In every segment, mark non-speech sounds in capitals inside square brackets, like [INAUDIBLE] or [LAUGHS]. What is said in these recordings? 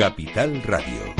Capital Radio.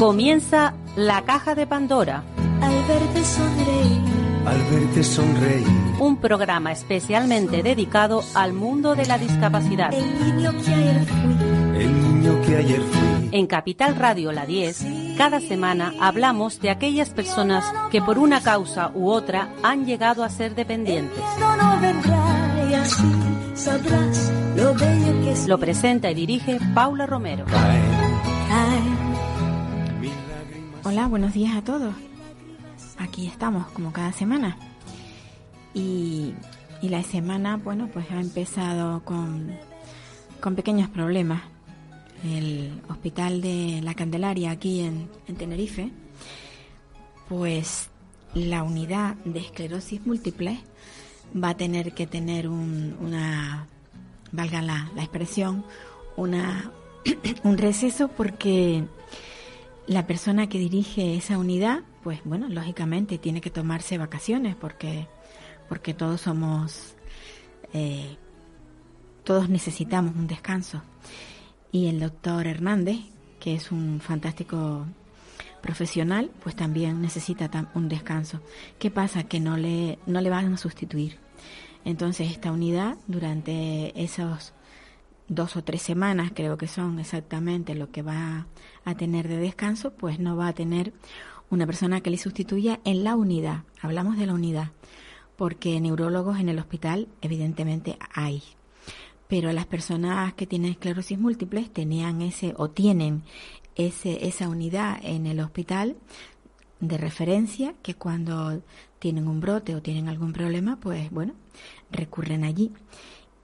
Comienza la caja de Pandora. Al verte sonreír. Al verte sonreír. Un programa especialmente dedicado al mundo de la discapacidad. El niño que ayer fui. El niño que ayer fui. En Capital Radio La 10, cada semana hablamos de aquellas personas que por una causa u otra han llegado a ser dependientes. Lo presenta y dirige Paula Romero. Hola, buenos días a todos. Aquí estamos como cada semana. Y, y la semana, bueno, pues ha empezado con, con pequeños problemas. El hospital de la Candelaria aquí en, en Tenerife, pues la unidad de esclerosis múltiple va a tener que tener un- una, valga la, la expresión, una, [CLEARS THROAT] un receso porque la persona que dirige esa unidad, pues bueno, lógicamente tiene que tomarse vacaciones porque, porque todos somos, eh, todos necesitamos un descanso. Y el doctor Hernández, que es un fantástico profesional, pues también necesita un descanso. ¿Qué pasa? Que no le, no le van a sustituir. Entonces esta unidad, durante esos dos o tres semanas, creo que son exactamente lo que va a tener de descanso, pues no va a tener una persona que le sustituya en la unidad. Hablamos de la unidad, porque neurólogos en el hospital evidentemente hay. Pero las personas que tienen esclerosis múltiple tenían ese o tienen ese, esa unidad en el hospital de referencia que cuando tienen un brote o tienen algún problema, pues bueno, recurren allí.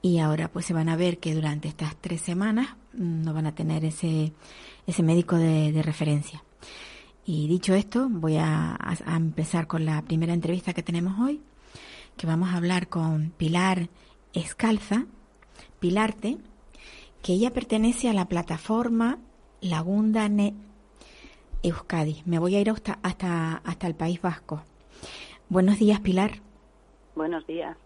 Y ahora pues se van a ver que durante estas tres semanas mm, no van a tener ese, ese médico de, referencia. Y dicho esto, voy a- a empezar con la primera entrevista que tenemos hoy, que vamos a hablar con Pilar Escalza, Pilarte, que ella pertenece a la plataforma Lagunda Ne Euskadi. Me voy a ir hasta, hasta, hasta el País Vasco. Buenos días, Pilar. Buenos días.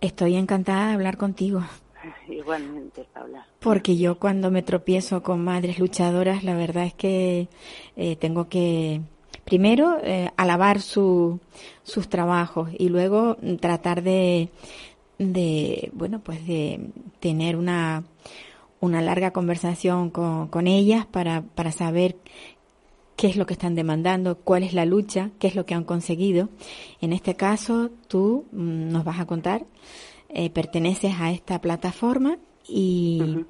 Estoy encantada de hablar contigo, [LAUGHS] Igualmente, Paula. porque yo cuando me tropiezo con madres luchadoras, la verdad es que eh, tengo que, primero, eh, alabar su, sus trabajos y luego tratar de, de, bueno, pues de tener una, una larga conversación con, con ellas para, para saber qué es lo que están demandando, cuál es la lucha, qué es lo que han conseguido. En este caso, tú mm, nos vas a contar, eh, perteneces a esta plataforma y,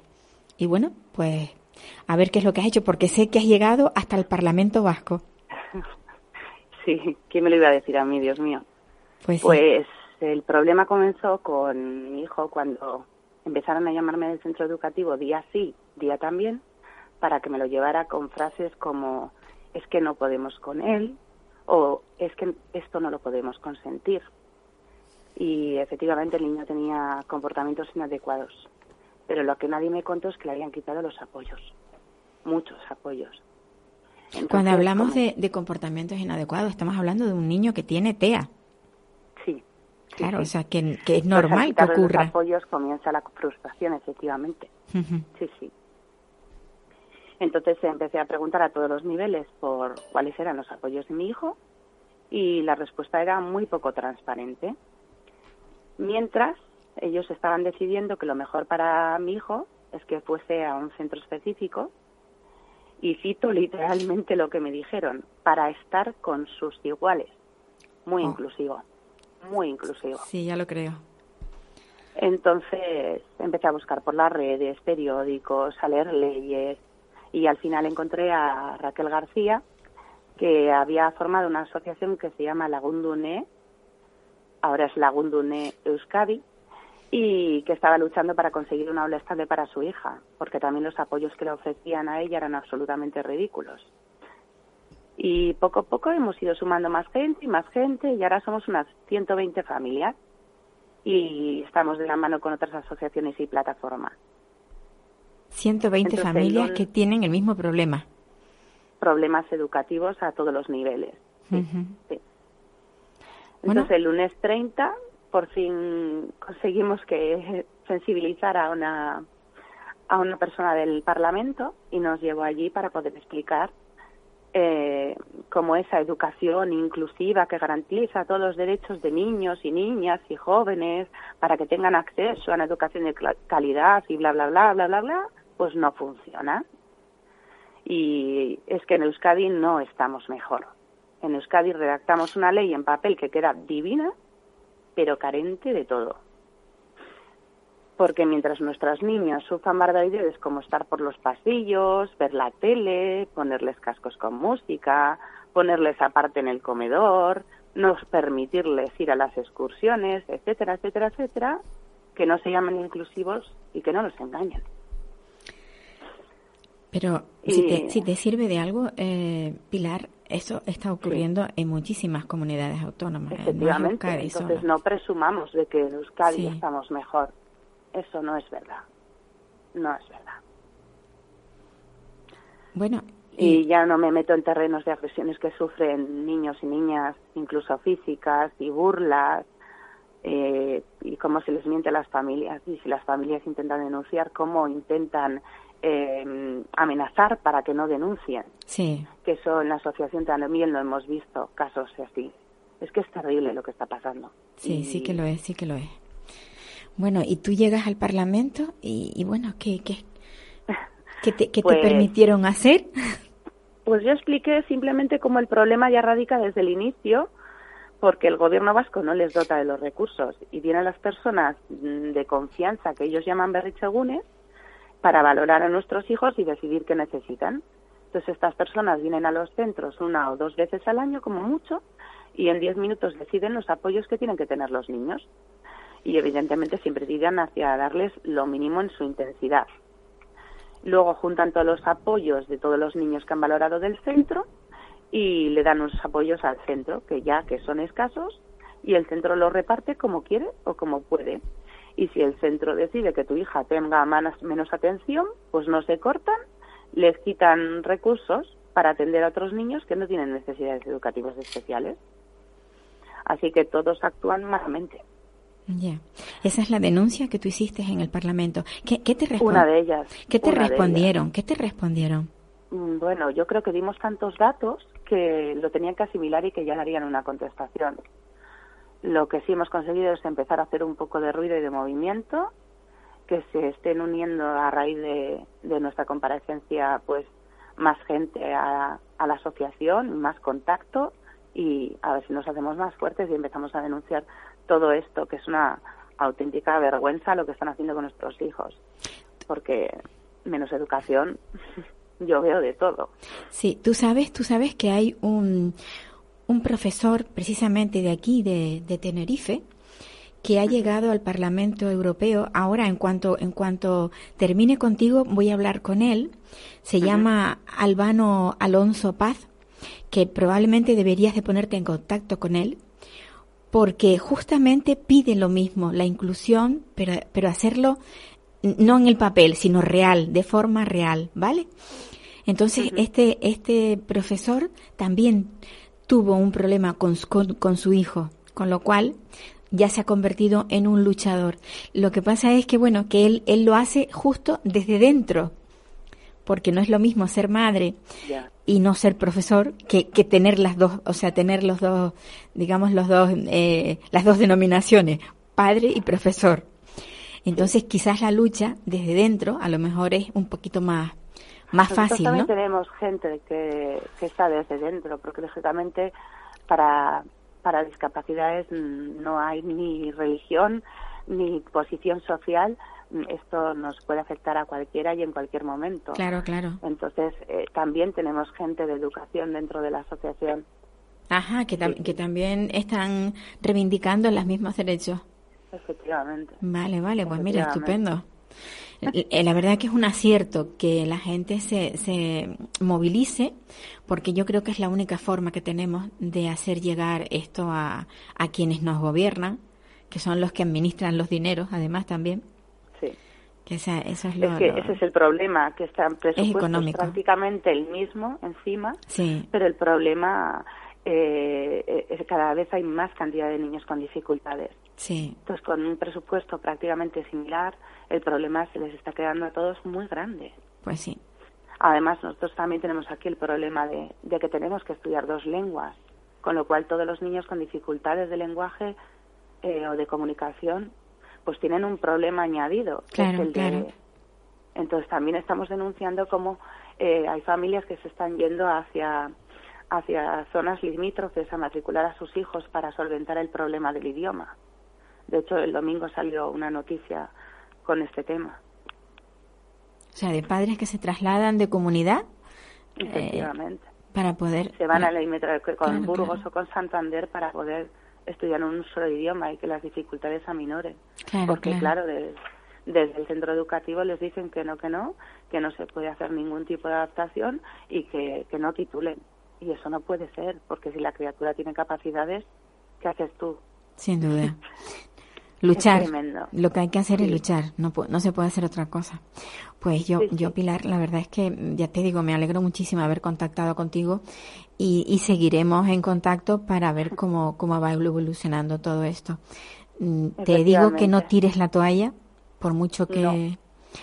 y bueno, pues a ver qué es lo que has hecho, porque sé que has llegado hasta el Parlamento Vasco. [LAUGHS] Sí, ¿quién me lo iba a decir a mí, Dios mío? Pues, sí. El problema comenzó con mi hijo cuando empezaron a llamarme del centro educativo día sí, día también, para que me lo llevara con frases como es que no podemos con él o es que esto no lo podemos consentir. Y efectivamente el niño tenía comportamientos inadecuados. Pero lo que nadie me contó es que le habían quitado los apoyos, muchos apoyos. Cuando hablamos de, de comportamientos inadecuados, estamos hablando de un niño que tiene TEA. Claro, sí. o sea, que, que es al normal que ocurra. Los apoyos comienza la frustración, efectivamente. Sí, sí. Entonces empecé a preguntar a todos los niveles por cuáles eran los apoyos de mi hijo y la respuesta era muy poco transparente. Mientras ellos estaban decidiendo que lo mejor para mi hijo es que fuese a un centro específico y cito literalmente lo que me dijeron, para estar con sus iguales. Muy Oh. inclusivo, muy inclusivo. Sí, ya lo creo. Entonces empecé a buscar por las redes, periódicos, a leer leyes y al final encontré a Raquel García que había formado una asociación que se llama Lagundune, ahora es Lagundune Euskadi, y que estaba luchando para conseguir una aula estable para su hija, porque también los apoyos que le ofrecían a ella eran absolutamente ridículos. Y poco a poco hemos ido sumando más gente y más gente, y ahora somos unas 120 familias y estamos de la mano con otras asociaciones y plataformas. 120 Entonces, familias que tienen el mismo problema. Problemas educativos a todos los niveles. Sí. Entonces el lunes 30 por fin conseguimos que [LAUGHS] sensibilizar a una a una persona del Parlamento y nos llevó allí para poder explicar eh, cómo esa educación inclusiva que garantiza todos los derechos de niños y niñas y jóvenes para que tengan acceso a una educación de calidad y bla bla bla bla bla bla pues no funciona y es que en Euskadi no estamos mejor en Euskadi redactamos una ley en papel que queda divina, pero carente de todo. Porque mientras nuestras niñas sufran barbaridades como estar por los pasillos, ver la tele, ponerles cascos con música, ponerles aparte en el comedor, no permitirles ir a las excursiones, etcétera, etcétera, etcétera, que no se llamen inclusivos y que no nos engañen. Pero si, te, si te sirve de algo, eh, Pilar, eso está ocurriendo en muchísimas comunidades autónomas. Efectivamente, entonces no presumamos de que en Euskadi estamos mejor. Eso no es verdad. No es verdad. Bueno. Y, ya no me meto en terrenos de agresiones que sufren niños y niñas, incluso físicas, y burlas, eh, y cómo se les miente a las familias. Y si las familias intentan denunciar, cómo intentan eh, amenazar para que no denuncien. Sí. Que eso en la asociación también lo hemos visto, casos así. Es que es terrible lo que está pasando. Sí, sí que lo es, sí que lo es. Bueno, y tú llegas al Parlamento y, bueno, ¿qué, qué, qué te, qué te pues permitieron hacer? Pues yo expliqué simplemente cómo el problema ya radica desde el inicio, porque el gobierno vasco no les dota de los recursos y vienen las personas mm, de confianza que ellos llaman berrichegunes para valorar a nuestros hijos y decidir qué necesitan. Entonces estas personas vienen a los centros una o dos veces al año como mucho y en diez minutos deciden los apoyos que tienen que tener los niños. Y evidentemente siempre tiran hacia darles lo mínimo en su intensidad. Luego juntan todos los apoyos de todos los niños que han valorado del centro y le dan unos apoyos al centro, que ya que son escasos, y el centro los reparte como quiere o como puede y si el centro decide que tu hija tenga menos atención, pues no se cortan, les quitan recursos para atender a otros niños que no tienen necesidades educativas especiales. Así que todos actúan malamente. Ya. Esa es la denuncia que tú hiciste en el Parlamento. ¿Qué, te Una de ellas. ¿Qué te respondieron? ¿Qué te respondieron? Mm, bueno, yo creo que dimos tantos datos que lo tenían que asimilar y que ya darían una contestación. Lo que sí hemos conseguido es empezar a hacer un poco de ruido y de movimiento, que se estén uniendo a raíz de, nuestra comparecencia, pues más gente a, la asociación, más contacto y a ver si nos hacemos más fuertes y empezamos a denunciar todo esto, que es una auténtica vergüenza lo que están haciendo con nuestros hijos, porque menos educación [LAUGHS] yo veo de todo. Sí, tú sabes, tú sabes que hay un, un profesor precisamente de aquí, de, Tenerife, que ha llegado al Parlamento Europeo. Ahora, en cuanto, en cuanto termine contigo, voy a hablar con él. Se llama Albano Alonso Paz, que probablemente deberías de ponerte en contacto con él, porque justamente pide lo mismo, la inclusión, pero, pero hacerlo no en el papel, sino real, de forma real, ¿vale? Entonces, este, este profesor también tuvo un problema con, con, su hijo, con lo cual ya se ha convertido en un luchador. Lo que pasa es que, bueno, que él, él lo hace justo desde dentro, porque no es lo mismo ser madre y no ser profesor que, que, tener las dos, o sea, tener los dos, digamos, los dos, eh, las dos denominaciones, padre y profesor. Entonces, quizás la lucha desde dentro a lo mejor es un poquito más, más fácil, también tenemos gente que, que está desde dentro, porque lógicamente para, para discapacidades no hay ni religión ni posición social. Esto nos puede afectar a cualquiera y en cualquier momento. Claro, claro. Entonces, eh, también tenemos gente de educación dentro de la asociación. Ajá, que, que también están reivindicando los mismos derechos. Efectivamente. Vale, vale, pues mira, estupendo. Eh, la verdad que es un acierto que la gente se, se movilice, porque yo creo que es la única forma que tenemos de hacer llegar esto a, a quienes nos gobiernan, que son los que administran los dineros, además también. Sí. Que eso es, lo, que ese es el problema, que están presupuestos prácticamente el mismo encima, sí. pero el problema eh, cada vez hay más cantidad de niños con dificultades. Sí. Entonces, con un presupuesto prácticamente similar, el problema se les está quedando a todos muy grande. Pues sí. Además, nosotros también tenemos aquí el problema de, de que tenemos que estudiar dos lenguas, con lo cual todos los niños con dificultades de lenguaje eh, o de comunicación, pues tienen un problema añadido. que es Claro, el de- claro. entonces también estamos denunciando cómo eh, hay familias que se están yendo hacia hacia zonas limítrofes a matricular a sus hijos para solventar el problema del idioma. De hecho, el domingo salió una noticia con este tema. O sea, de padres que se trasladan de comunidad eh, Efectivamente. para poder... se van a para- la con Claro, Burgos claro. o con Santander para poder estudiar en un solo idioma y que las dificultades aminoren. Claro, Porque, claro. claro, de- desde el centro educativo les dicen que no, que no, que no se puede hacer ningún tipo de adaptación y que, que no titulen. Y eso no puede ser, porque si la criatura tiene capacidades, ¿qué haces tú? Sin duda. [LAUGHS] Luchar. Lo que hay que hacer es luchar. No, no se puede hacer otra cosa. Pues yo, Sí, sí. yo Pilar, la verdad es que, ya te digo, me alegro muchísimo haber contactado contigo y, y seguiremos en contacto para ver [LAUGHS] cómo, cómo va evolucionando todo esto. Mm, Te digo que no tires la toalla por mucho que, No.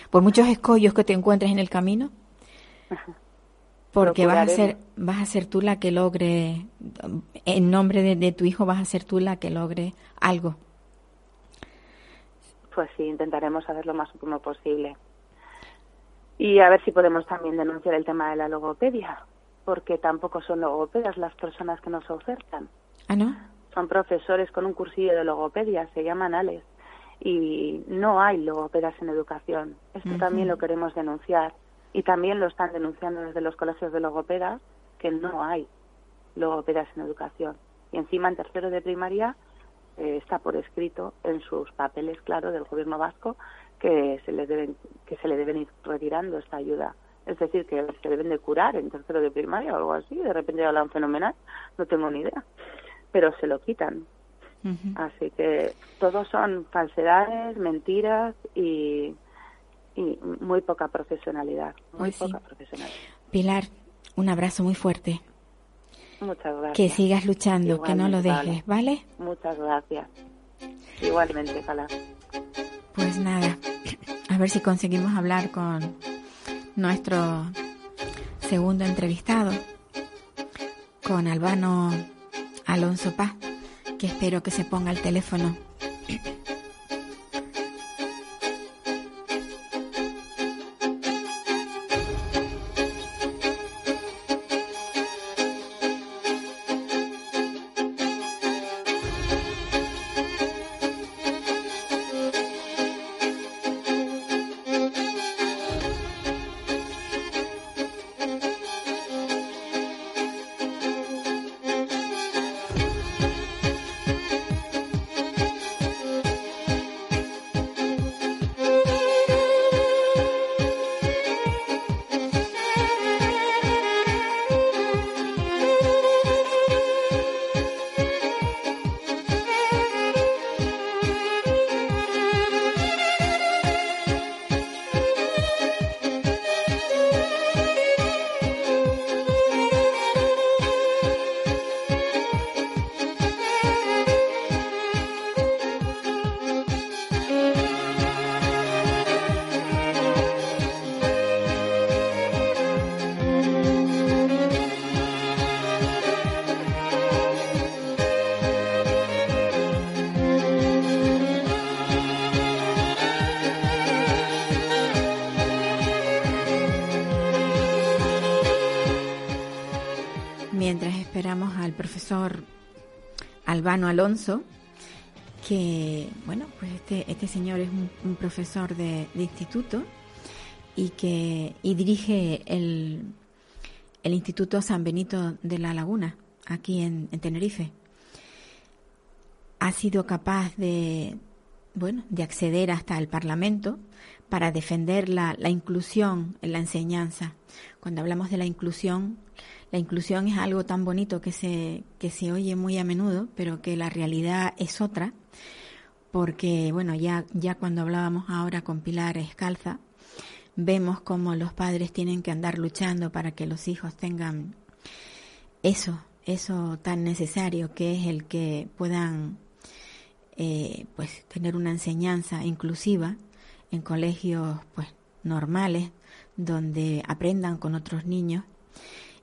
por muchos escollos que te encuentres en el camino. [LAUGHS] Porque vas a ser, vas a ser tú la que logre, en nombre de, de tu hijo, vas a ser tú la que logre algo. Pues sí, intentaremos hacer lo más óptimo posible. Y a ver si podemos también denunciar el tema de la logopedia, porque tampoco son logopedas las personas que nos ofertan. Ah, ¿no? Son profesores con un cursillo de logopedia, se llaman ALES, y no hay logopedas en educación. Esto también lo queremos denunciar. Y también lo están denunciando desde los colegios de logopedas, que no hay logopedas en educación. Y encima en tercero de primaria eh, está por escrito en sus papeles, claro, del gobierno vasco que se les deben que se le deben ir retirando esta ayuda. Es decir, que se deben de curar en tercero de primaria o algo así. De repente hablan fenomenal, no tengo ni idea. Pero se lo quitan. Así que todos son falsedades, mentiras y, y muy poca profesionalidad. Muy Pues sí. poca profesionalidad. Pilar, un abrazo muy fuerte. Muchas gracias. Que sigas luchando, que no lo Igualmente, dejes, ¿vale? Muchas gracias. Igualmente, ojalá. Pues nada, a ver si conseguimos hablar con nuestro segundo entrevistado, con Albano Alonso Paz, que espero que se ponga el teléfono. Profesor Albano Alonso, que, bueno, pues este, este señor es un, profesor de, instituto y que y dirige el, el Instituto San Benito de la Laguna, aquí en, en Tenerife. Ha sido capaz de, bueno, de acceder hasta el Parlamento para defender la, la inclusión en la enseñanza. Cuando hablamos de la inclusión, la inclusión es algo tan bonito que se, que se oye muy a menudo, pero que la realidad es otra, porque, bueno, ya, ya cuando hablábamos ahora con Pilar Escalza, vemos cómo los padres tienen que andar luchando para que los hijos tengan eso, eso tan necesario que es el que puedan eh, pues tener una enseñanza inclusiva en colegios pues normales donde aprendan con otros niños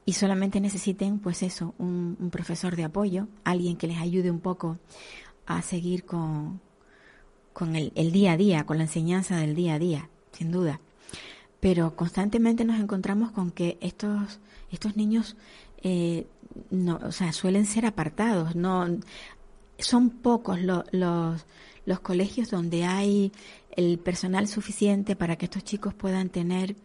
y solamente necesiten pues eso un, profesor de apoyo alguien que les ayude un poco a seguir con con el, el día a día con la enseñanza del día a día sin duda. Pero constantemente nos encontramos con que estos estos niños eh, no, o sea, suelen ser apartados, no son pocos los, los colegios donde hay el personal suficiente para que estos chicos puedan tener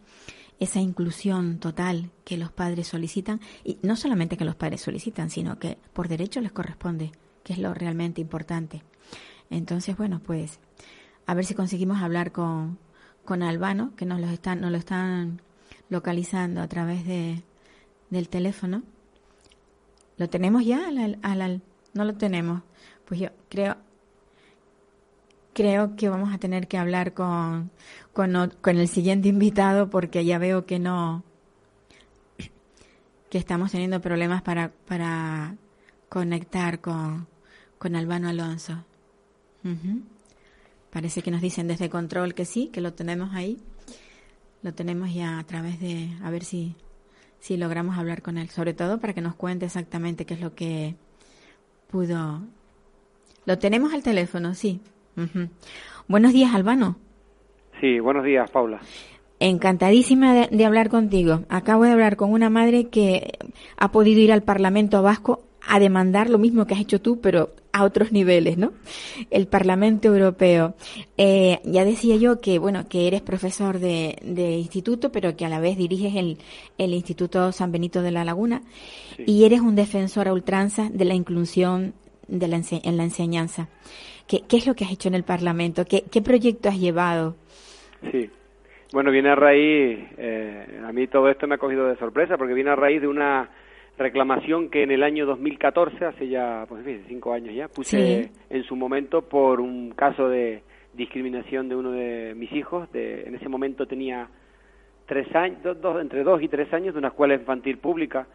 esa inclusión total que los padres solicitan y no solamente que los padres solicitan, sino que por derecho les corresponde, que es lo realmente importante. Entonces, bueno, pues a ver si conseguimos hablar con, con Albano, que nos lo están, nos lo están localizando a través de, del teléfono. ¿Lo tenemos ya? Al, no lo tenemos. Pues yo creo creo que vamos a tener que hablar con, con, el siguiente invitado porque ya veo que no que estamos teniendo problemas para, para conectar con, con Albano Alonso. Parece que nos dicen desde control que sí, que lo tenemos ahí. Lo tenemos ya a través de, a ver si, si logramos hablar con él, sobre todo para que nos cuente exactamente qué es lo que pudo. Lo tenemos al teléfono, sí. Buenos días, Albano. Sí, buenos días, Paula. Encantadísima de, hablar contigo. Acabo de hablar con una madre que ha podido ir al Parlamento Vasco a demandar lo mismo que has hecho tú, pero a otros niveles, ¿no? El Parlamento Europeo. Eh, ya decía yo que, bueno, que eres profesor de, instituto, pero que a la vez diriges el, el Instituto San Benito de la Laguna y eres un defensor a ultranza de la inclusión de la en la enseñanza. ¿Qué, ¿Qué, es lo que has hecho en el Parlamento? ¿Qué, qué proyecto has llevado? Sí. Bueno, viene a raíz, eh, a mí todo esto me ha cogido de sorpresa, porque viene a raíz de una reclamación que en el año 2014, hace ya, pues cinco años ya, puse en su momento por un caso de discriminación de uno de mis hijos. De, en ese momento tenía tres años, dos, entre dos y tres años, de una escuela infantil pública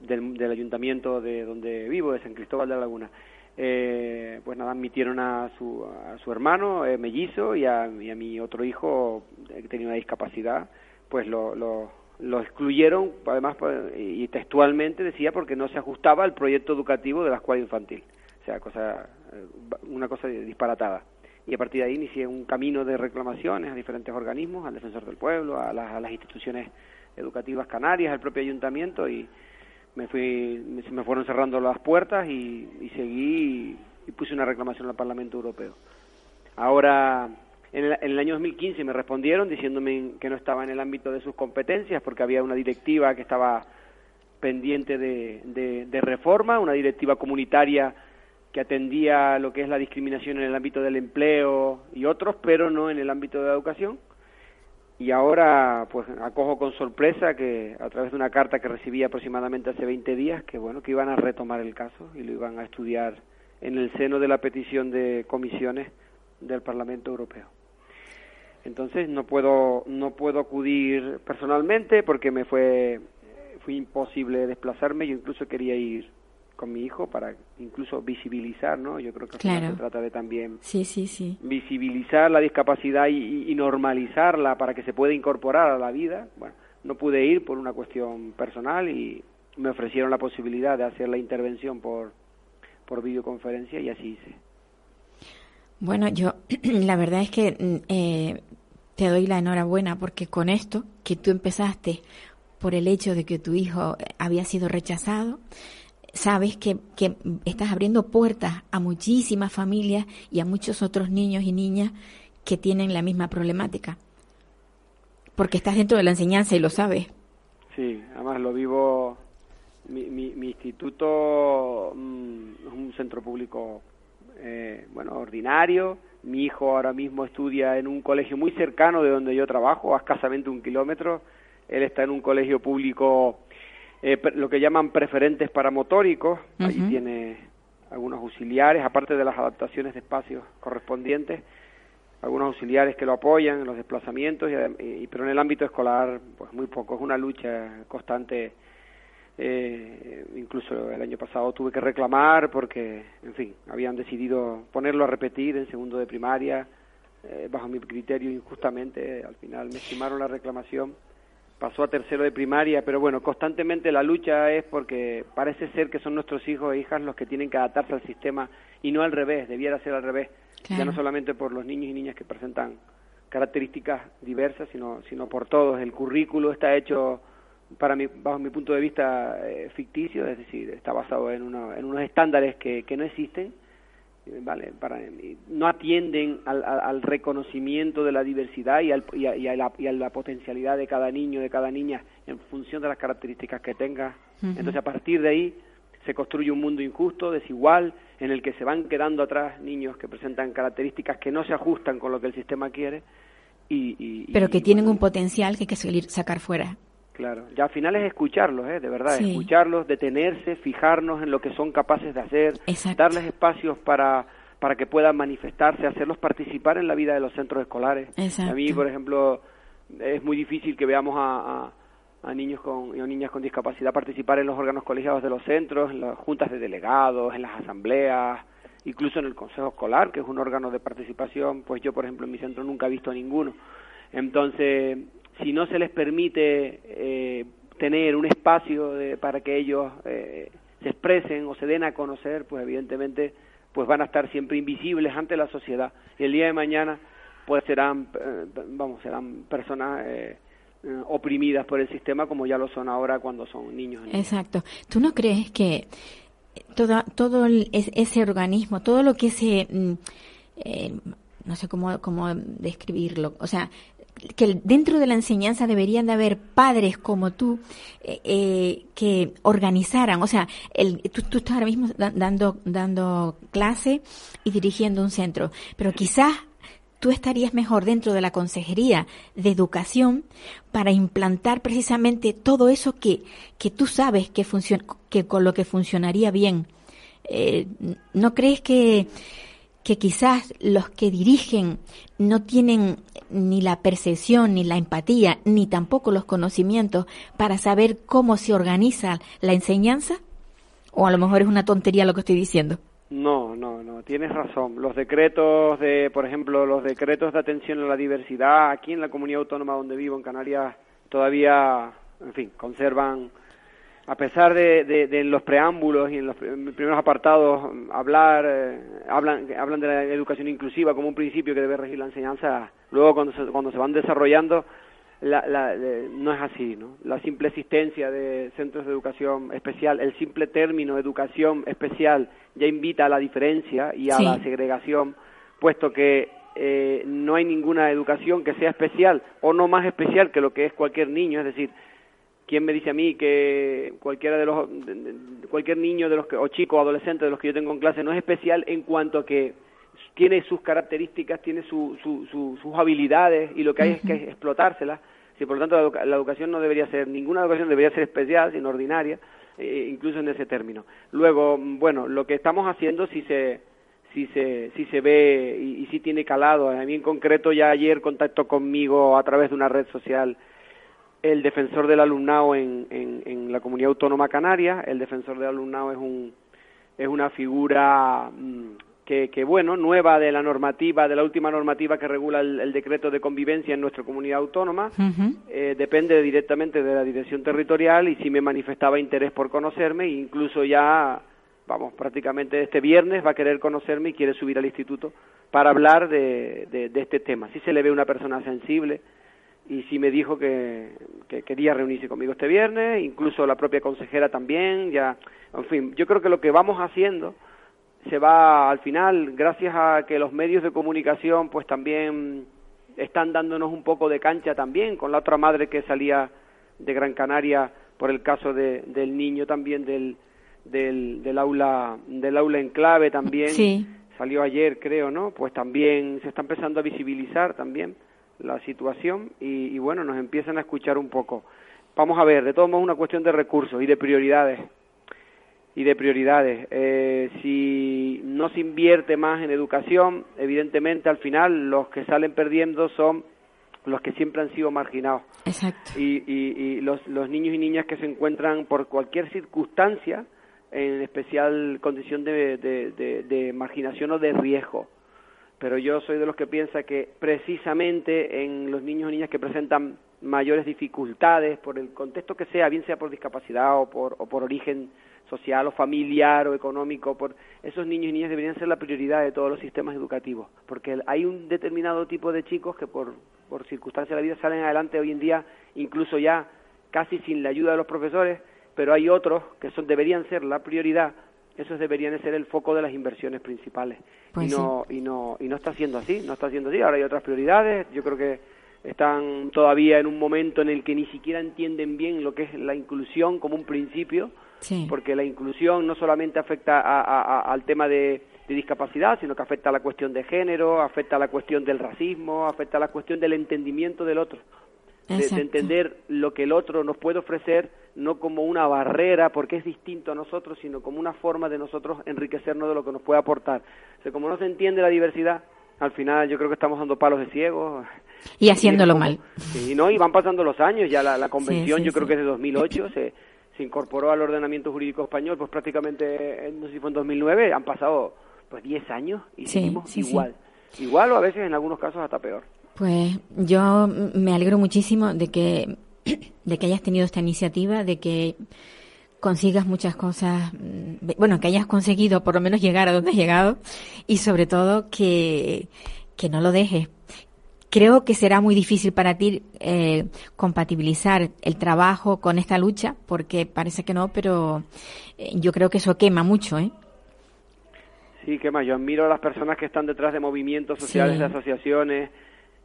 del, del ayuntamiento de donde vivo, de San Cristóbal de la Laguna. Eh, pues nada, admitieron a su, a su hermano eh, mellizo y a, mi otro hijo que tenía una discapacidad, pues lo, lo lo excluyeron, además, pues, y textualmente decía porque no se ajustaba al proyecto educativo de la escuela infantil. O sea, cosa, eh, una cosa disparatada. Y a partir de ahí inicié un camino de reclamaciones a diferentes organismos, al Defensor del Pueblo, a las, a las instituciones educativas canarias, al propio ayuntamiento, y me fui, se me fueron cerrando las puertas y, seguí y puse una reclamación al Parlamento Europeo. Ahora en el, año 2015 me respondieron diciéndome que no estaba en el ámbito de sus competencias porque había una directiva que estaba pendiente de, de, reforma, una directiva comunitaria que atendía lo que es la discriminación en el ámbito del empleo y otros, pero no en el ámbito de la educación. Y ahora, pues, acojo con sorpresa que a través de una carta que recibí aproximadamente hace 20 días, que bueno, que iban a retomar el caso y lo iban a estudiar en el seno de la petición de comisiones del Parlamento Europeo. Entonces no puedo no puedo acudir personalmente porque me fue fue imposible desplazarme. Yo incluso quería ir con mi hijo para incluso visibilizar, ¿no? Yo creo que se trata de también sí, sí, sí. visibilizar la discapacidad y, normalizarla para que se pueda incorporar a la vida. Bueno, no pude ir por una cuestión personal y me ofrecieron la posibilidad de hacer la intervención por por videoconferencia y así hice. Bueno, yo [CLEARS THROAT] la verdad es que mm, eh, te doy la enhorabuena porque con esto que tú empezaste por el hecho de que tu hijo había sido rechazado, sabes que, que estás abriendo puertas a muchísimas familias y a muchos otros niños y niñas que tienen la misma problemática. Porque estás dentro de la enseñanza y lo sabes. Sí, además lo vivo. Mi, mi, instituto mm, es un centro público eh, bueno, ordinario. Mi hijo ahora mismo estudia en un colegio muy cercano de donde yo trabajo, a escasamente un kilómetro. Él está en un colegio público, eh, lo que llaman preferentes para motóricos. Allí tiene algunos auxiliares, aparte de las adaptaciones de espacios correspondientes, algunos auxiliares que lo apoyan en los desplazamientos, y, pero en el ámbito escolar, pues muy poco. Es una lucha constante Eh, incluso el año pasado tuve que reclamar porque, en fin, habían decidido ponerlo a repetir en segundo de primaria, eh, bajo mi criterio injustamente. Al final me estimaron la reclamación, pasó a tercero de primaria, pero bueno, constantemente la lucha es porque parece ser que son nuestros hijos e hijas los que tienen que adaptarse al sistema y no al revés, debiera ser al revés, ya no solamente por los niños y niñas que presentan características diversas, sino, sino por todos. El currículo está hecho para mi, bajo mi punto de vista eh, ficticio, es decir, está basado en, en unos estándares que, que no existen, vale, para, no atienden al, al, reconocimiento de la diversidad y, al, y, a, y, a la, y, a, la, potencialidad de cada niño, de cada niña, en función de las características que tenga. Uh -huh. Entonces, a partir de ahí se construye un mundo injusto, desigual, en el que se van quedando atrás niños que presentan características que no se ajustan con lo que el sistema quiere. Y, Pero que tienen bueno, un potencial que hay que salir, sacar fuera. Claro, ya al final es escucharlos, ¿eh? de verdad, sí. escucharlos, detenerse, fijarnos en lo que son capaces de hacer, Exacto. darles espacios para para que puedan manifestarse, hacerlos participar en la vida de los centros escolares. Exacto. A mí, por ejemplo, es muy difícil que veamos a, a, a niños con, y niñas con discapacidad participar en los órganos colegiados de los centros, en las juntas de delegados, en las asambleas, incluso en el consejo escolar, que es un órgano de participación, pues yo, por ejemplo, en mi centro nunca he visto a ninguno. Entonces, si no se les permite eh, tener un espacio de, para que ellos eh, se expresen o se den a conocer, pues evidentemente pues van a estar siempre invisibles ante la sociedad. Y el día de mañana pues serán, eh, vamos, serán personas eh, oprimidas por el sistema como ya lo son ahora cuando son niños. Exacto. ¿Tú no crees que todo, todo el, ese organismo, todo lo que se... Mm, eh, no sé cómo, cómo describirlo, o sea, que dentro de la enseñanza deberían de haber padres como tú eh, eh, que organizaran, o sea, el, tú, estás ahora mismo dando, dando clase y dirigiendo un centro, pero quizás tú estarías mejor dentro de la consejería de educación para implantar precisamente todo eso que, que tú sabes que, funciona, que con lo que funcionaría bien. Eh, ¿No crees que que quizás los que dirigen no tienen ni la percepción, ni la empatía, ni tampoco los conocimientos para saber cómo se organiza la enseñanza? ¿O a lo mejor es una tontería lo que estoy diciendo? No, no, no, tienes razón. Los decretos de, por ejemplo, los decretos de atención a la diversidad aquí en la comunidad autónoma donde vivo, en Canarias, todavía, en fin, conservan a pesar de, de, de, en los preámbulos y en los primeros apartados hablar eh, hablan hablan de la educación inclusiva como un principio que debe regir la enseñanza luego cuando se, cuando se van desarrollando la, la, no es así no la simple existencia de centros de educación especial el simple término educación especial ya invita a la diferencia y a sí. la segregación puesto que eh, no hay ninguna educación que sea especial o no más especial que lo que es cualquier niño es decir ¿Quién me dice a mí que cualquiera de los cualquier niño de los que o chico o adolescente de los que yo tengo en clase no es especial en cuanto a que tiene sus características, tiene su, su, su, sus habilidades y lo que hay es que explotárselas. Si por lo tanto la, la, educación no debería ser ninguna educación debería ser especial, sino ordinaria, eh, incluso en ese término. Luego, bueno, lo que estamos haciendo si se si se si se ve y, y si tiene calado. A mí en concreto ya ayer contactó conmigo a través de una red social el defensor del alumnado en, en, en, la comunidad autónoma canaria. El defensor del alumnado es un es una figura mmm, que, que, bueno, nueva de la normativa, de la última normativa que regula el, el decreto de convivencia en nuestra comunidad autónoma. Uh -huh. eh, depende directamente de la dirección territorial y si me manifestaba interés por conocerme, e incluso ya, vamos, prácticamente este viernes va a querer conocerme y quiere subir al instituto para hablar de, de, de este tema. Si se le ve una persona sensible, y sí me dijo que, que, quería reunirse conmigo este viernes, incluso la propia consejera también, ya, en fin, yo creo que lo que vamos haciendo se va al final, gracias a que los medios de comunicación pues también están dándonos un poco de cancha también, con la otra madre que salía de Gran Canaria por el caso de, del niño también del, del, del aula del aula en clave también, sí. salió ayer creo, ¿no? Pues también se está empezando a visibilizar también la situación y, y, bueno, nos empiezan a escuchar un poco. Vamos a ver, de todos modos, una cuestión de recursos y de prioridades. Y de prioridades. Eh, si no se invierte más en educación, evidentemente al final los que salen perdiendo son los que siempre han sido marginados. Exacto. Y, y, y los, los niños y niñas que se encuentran por cualquier circunstancia, en especial condición de, de, de, de marginación o de riesgo. Pero yo soy de los que piensa que precisamente en los niños y niñas que presentan mayores dificultades por el contexto que sea, bien sea por discapacidad o por, o por origen social o familiar o económico, por esos niños y niñas deberían ser la prioridad de todos los sistemas educativos, porque hay un determinado tipo de chicos que por, por circunstancias de la vida salen adelante hoy en día, incluso ya casi sin la ayuda de los profesores, pero hay otros que son deberían ser la prioridad, esos deberían ser el foco de las inversiones principales Pues y no y no y no está siendo así, no está siendo así. Ahora hay otras prioridades, yo creo que están todavía en un momento en el que ni siquiera entienden bien lo que es la inclusión como un principio, Sí. porque la inclusión no solamente afecta a- a- a- al tema de, de discapacidad, sino que afecta a la cuestión de género, afecta a la cuestión del racismo, afecta a la cuestión del entendimiento del otro, de, entender lo que el otro nos puede ofrecer no como una barrera porque es distinto a nosotros, sino como una forma de nosotros enriquecernos de lo que nos puede aportar. O sea, como no se entiende la diversidad, al final yo creo que estamos dando palos de ciego. Y haciéndolo como- mal. Sí, no, y van pasando los años, ya la, la convención sí, yo creo que es de 2008, se, se incorporó al ordenamiento jurídico español, pues prácticamente, eh, no sé si fue en 2009, han pasado pues 10 años y Sí, seguimos igual. Igual o a veces en algunos casos hasta peor. Pues yo me alegro muchísimo de que, [CLEARS THROAT] de que hayas tenido esta iniciativa, de que consigas muchas cosas, mm, bueno, que hayas conseguido por lo menos llegar a donde has llegado y sobre todo que, que no lo dejes. Creo que será muy difícil para ti eh, compatibilizar el trabajo con esta lucha, porque parece que no, pero eh, yo creo que eso quema mucho, ¿eh? Sí, qué más, yo admiro a las personas que están detrás de movimientos sociales, Sí. de asociaciones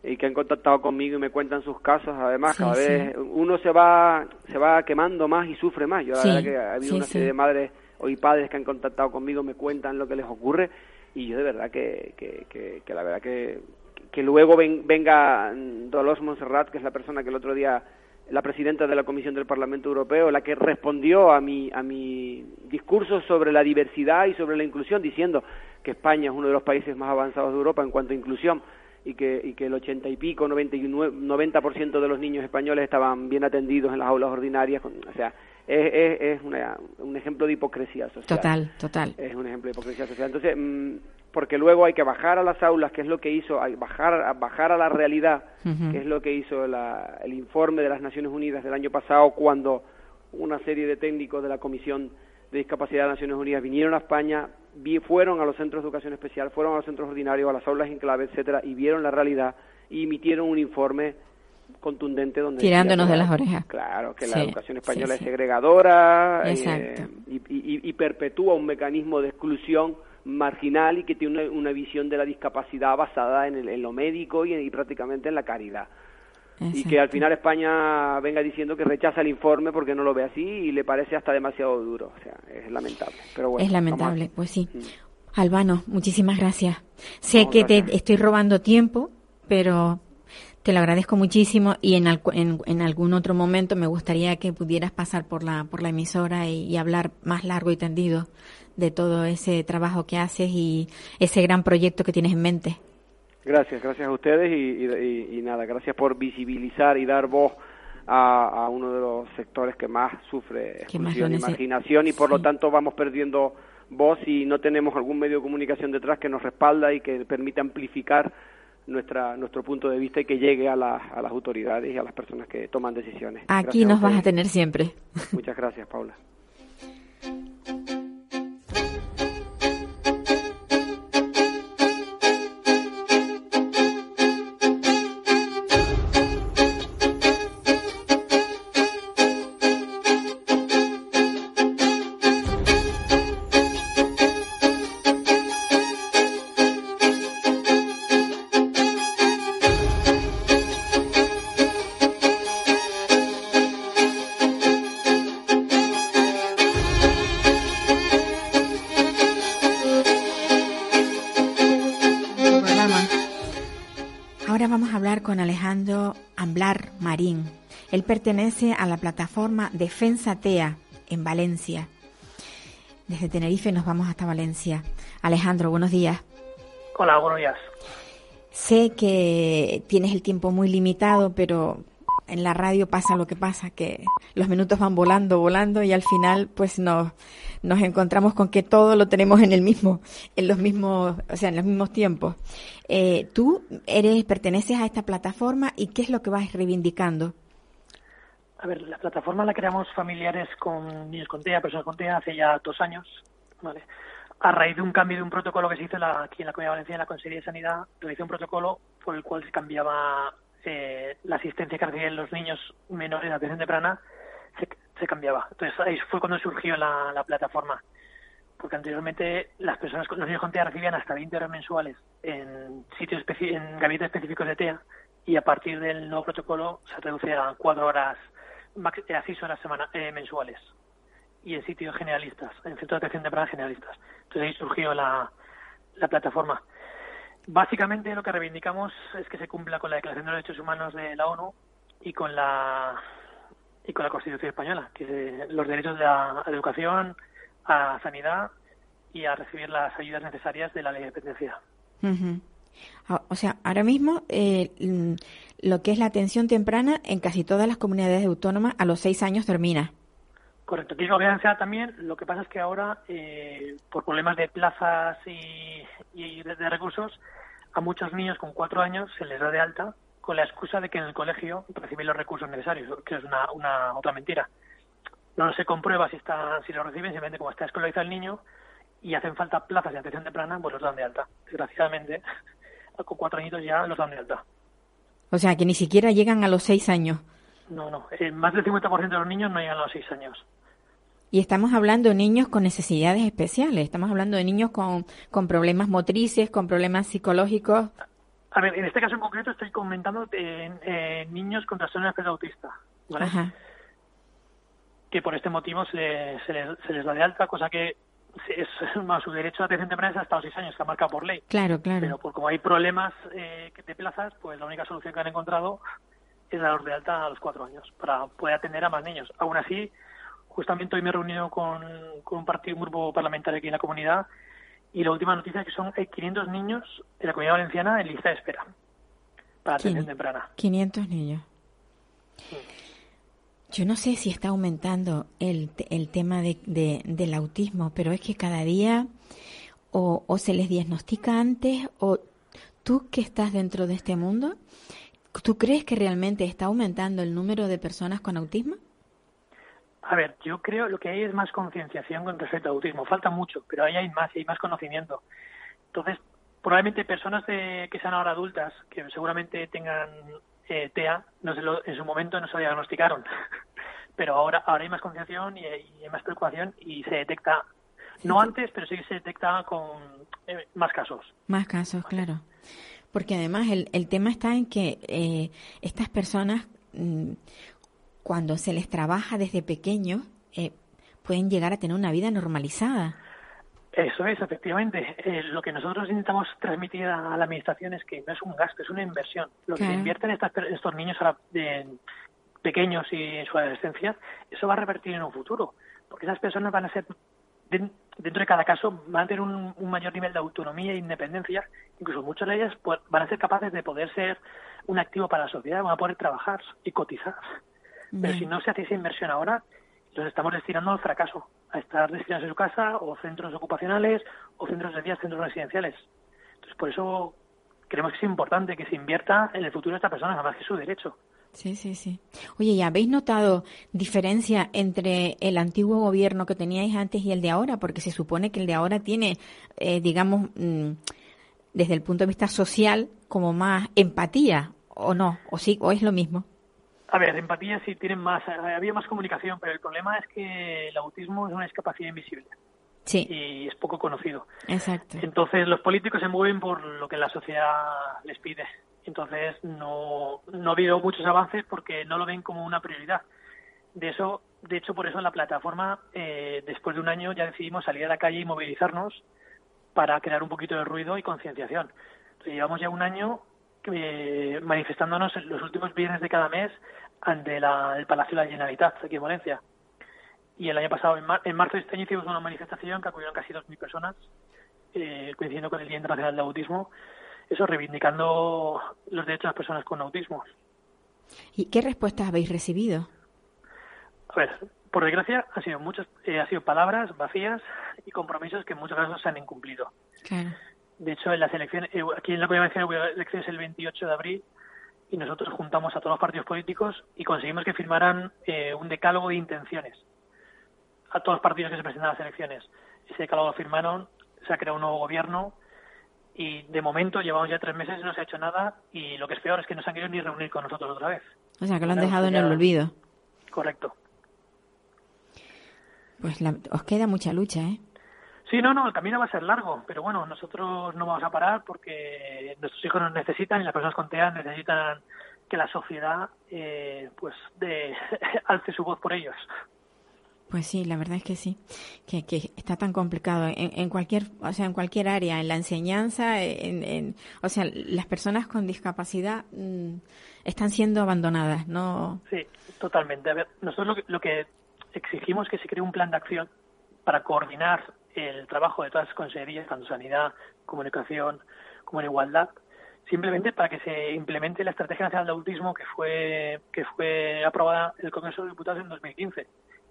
y que han contactado conmigo y me cuentan sus casos. Además, Sí, cada sí. vez uno se va se va quemando más y sufre más. Yo la Sí, verdad que ha habido una serie de madres o y padres que han contactado conmigo, me cuentan lo que les ocurre y yo de verdad que, que, que, que la verdad que, que luego ven- venga Dolores Montserrat, que es la persona que el otro día la presidenta de la Comisión del Parlamento Europeo, la que respondió a mi, a mi discurso sobre la diversidad y sobre la inclusión, diciendo que España es uno de los países más avanzados de Europa en cuanto a inclusión y que, y que el 80 y pico, 99 90% de los niños españoles estaban bien atendidos en las aulas ordinarias. con- O sea, es, es, es una- un ejemplo de hipocresía social. Total, total. Es un ejemplo de hipocresía social. Entonces, mm, porque luego hay que bajar a las aulas, que es lo que hizo, hay bajar, a bajar a la realidad, que es lo que hizo la- el informe de las Naciones Unidas del año pasado, cuando una serie de técnicos de la Comisión de Discapacidad de las Naciones Unidas vinieron a España, vi- fueron a los centros de educación especial, fueron a los centros ordinarios, a las aulas en clave, etcétera, y vieron la realidad y emitieron un informe contundente donde Tirándonos de la- las orejas. Claro, que Sí, la educación española sí, es segregadora eh, y, y- y perpetúa un mecanismo de exclusión marginal y que tiene una, una visión de la discapacidad basada en, el- en lo médico y, y prácticamente en la caridad. Y que al final España venga diciendo que rechaza el informe porque no lo ve así y le parece hasta demasiado duro. O sea, es lamentable. Pero bueno, es a- lamentable, pues sí. Mm. Albano, muchísimas gracias. Sé No, que te estoy robando tiempo, pero te lo agradezco muchísimo y en, al- en, en algún otro momento me gustaría que pudieras pasar por la, por la emisora y, y hablar más largo y tendido de todo ese trabajo que haces y ese gran proyecto que tienes en mente. Gracias, gracias a ustedes y, y- y- y nada, gracias por visibilizar y dar voz a, a uno de los sectores que más sufre exclusión y marginación y por lo tanto vamos perdiendo voz y no tenemos algún medio de comunicación detrás que nos respalda y que permite amplificar nuestra nuestro punto de vista y que llegue a, las a las autoridades y a las personas que toman decisiones. Aquí Gracias nos vas a tener siempre. Muchas gracias, Paula. Pertenece a la plataforma Defensa TEA en Valencia. Desde Tenerife nos vamos hasta Valencia. Alejandro, buenos días. Hola, buenos días. sé que tienes el tiempo muy limitado, pero en la radio pasa lo que pasa, que los minutos van volando, volando y al final pues nos, nos encontramos con que todo lo tenemos en el mismo, en los mismos, o sea, en los mismos tiempos. Eh, tú eres, perteneces a esta plataforma y qué es lo que vas reivindicando. A ver, la plataforma la creamos familiares con niños con TEA, personas con TEA, hace ya dos años, ¿vale? A raíz de un cambio de un protocolo que se hizo la, aquí en la Comunidad Valenciana, la Consejería de Sanidad, realizó un protocolo por el cual se cambiaba eh, la asistencia que reciben los niños menores de atención temprana, se, se cambiaba. Entonces ahí fue cuando surgió la, la plataforma. Porque anteriormente las personas, los niños con TEA recibían hasta 20 horas mensuales en sitios en gabinetes específicos de TEA y a partir del nuevo protocolo se reduce a cuatro horas, seis horas semana, eh, mensuales y en sitios generalistas, en centros de atención temprana generalistas. Entonces ahí surgió la, la plataforma. Básicamente lo que reivindicamos es que se cumpla con la Declaración de los Derechos Humanos de la ONU y con la y con la Constitución española, que es los derechos de a la educación, a sanidad y a recibir las ayudas necesarias de la ley de dependencia. O sea, ahora mismo eh, mm, lo que es la atención temprana en casi todas las comunidades autónomas a los seis años termina. Correcto. La Audiencia también, lo que pasa es que ahora, eh, por problemas de plazas y, y de, de recursos, a muchos niños con cuatro años se les da de alta con la excusa de que en el colegio reciben los recursos necesarios, que es una, una otra mentira. No se comprueba si está, si lo reciben, simplemente como está escolarizado el niño y hacen falta plazas de atención temprana, pues los dan de alta. Desgraciadamente, con cuatro añitos ya los dan de alta. O sea, que ni siquiera llegan a los seis años. No, no. eh, más del 50% de los niños no llegan a los seis años. Y estamos hablando de niños con necesidades especiales, estamos hablando de niños con, con problemas motrices, con problemas psicológicos. A ver, en este caso en concreto estoy comentando en, en niños con trastorno de autista, ¿vale? Ajá. que por este motivo se, se, les, se les da de alta, cosa que es [LAUGHS] más su derecho a atención temprana es hasta los seis años, que marca por ley. Claro, Pero claro. por como hay problemas eh, de plazas, pues la única solución que han encontrado es darlos de alta a los cuatro años, para poder atender a más niños. Aún así, justamente hoy me he reunido con, con un partido, un grupo parlamentario aquí en la comunidad, y la última noticia es que son hay 500 niños de la comunidad valenciana en lista de espera para atención temprana. 500 niños. Yo no sé si está aumentando el, el tema de, de- del autismo, pero es que cada día o, se les diagnostica antes o tú que estás dentro de este mundo, ¿tú crees que realmente está aumentando el número de personas con autismo? A ver, yo creo lo que hay es más concienciación con respecto al autismo. Falta mucho, pero ahí hay más, hay más conocimiento. Entonces, probablemente personas de- que sean ahora adultas, que seguramente tengan eh, TEA, no se lo- en su momento no se lo diagnosticaron. [LAUGHS] pero ahora, ahora hay más concienciación y hay, y hay más preocupación y se detecta, no antes, pero sí que se detecta con eh, más casos. Más casos, claro. Porque además el, el tema está en que eh, estas personas, mm, cuando se les trabaja desde pequeños, eh, pueden llegar a tener una vida normalizada. Eso es, efectivamente. Eh, lo que nosotros intentamos transmitir a la administración es que no es un gasto, es una inversión. Lo que Claro. se invierte en estas estos niños ahora, de- pequeños y en su adolescencia, eso va a revertir en un futuro. Porque esas personas van a ser, den- dentro de cada caso, van a tener un, un mayor nivel de autonomía e independencia. Incluso muchas de ellas pues, van a ser capaces de poder ser un activo para la sociedad, van a poder trabajar y cotizar. Pero si no se hace esa inversión ahora, los estamos destinando al fracaso, a estar destinados en su casa o centros ocupacionales o centros de día, centros residenciales. Entonces, por eso creemos que es importante que se invierta en el futuro de estas personas, además que su derecho. Sí, sí, sí. Oye, ¿y habéis notado diferencia entre el antiguo gobierno que teníais antes y el de ahora? Porque se supone que el de ahora tiene, eh, digamos, mm, desde el punto de vista social, como más empatía, ¿o no? ¿O sí? ¿O es lo mismo? A ver, empatía sí tienen más, eh, había más comunicación, pero el problema es que el autismo es una discapacidad invisible Sí, y es poco conocido. exacto. Entonces los políticos se mueven por lo que la sociedad les pide. Entonces no, no ha habido muchos avances porque no lo ven como una prioridad. De eso, de hecho, por eso en la plataforma, eh, después de un año ya decidimos salir a la calle y movilizarnos para crear un poquito de ruido y concienciación. Entonces, llevamos ya un año eh, manifestándonos los últimos viernes de cada mes ante la- el Palacio de la Generalitat, aquí en Valencia. Y el año pasado, en, mar- en marzo de este año, hicimos una manifestación que acudieron casi 2.000 personas, eh, coincidiendo con el Día Internacional del Autismo. eso, reivindicando los derechos de las personas con autismo. ¿Y qué respuestas habéis recibido? A ver, por desgracia, han sido muchas, eh, sido palabras vacías y compromisos que en muchos casos se han incumplido. Claro. De hecho, en las elecciones, eh, aquí en la Comunidad Valenciana hubo elecciones el 28 de abril y nosotros juntamos a todos los partidos políticos y conseguimos que firmaran eh, un decálogo de intenciones a todos los partidos que se presentan a las elecciones. Ese decálogo lo firmaron, se ha creado un nuevo gobierno y de momento llevamos ya tres meses y no se ha hecho nada y lo que es peor es que no se han querido ni reunir con nosotros otra vez. O sea, que lo han dejado en el olvido. Correcto. Pues la, os queda mucha lucha, ¿eh? Sí, no, no, el camino va a ser largo, pero bueno, nosotros no vamos a parar porque nuestros hijos nos necesitan y las personas con TEA necesitan que la sociedad eh, pues de, [LAUGHS] alce su voz por ellos. Pues sí, la verdad es que sí, que, que está tan complicado en, en, cualquier, o sea, en cualquier área, en la enseñanza, en, en o sea, las personas con discapacidad mmm, están siendo abandonadas, ¿no? Sí, totalmente. A ver, nosotros lo que, lo que exigimos es que se cree un plan de acción para coordinar el trabajo de todas las consejerías, tanto sanidad, comunicación como en igualdad, simplemente para que se implemente la Estrategia Nacional de Autismo que fue que fue aprobada en el Congreso de Diputados en 2015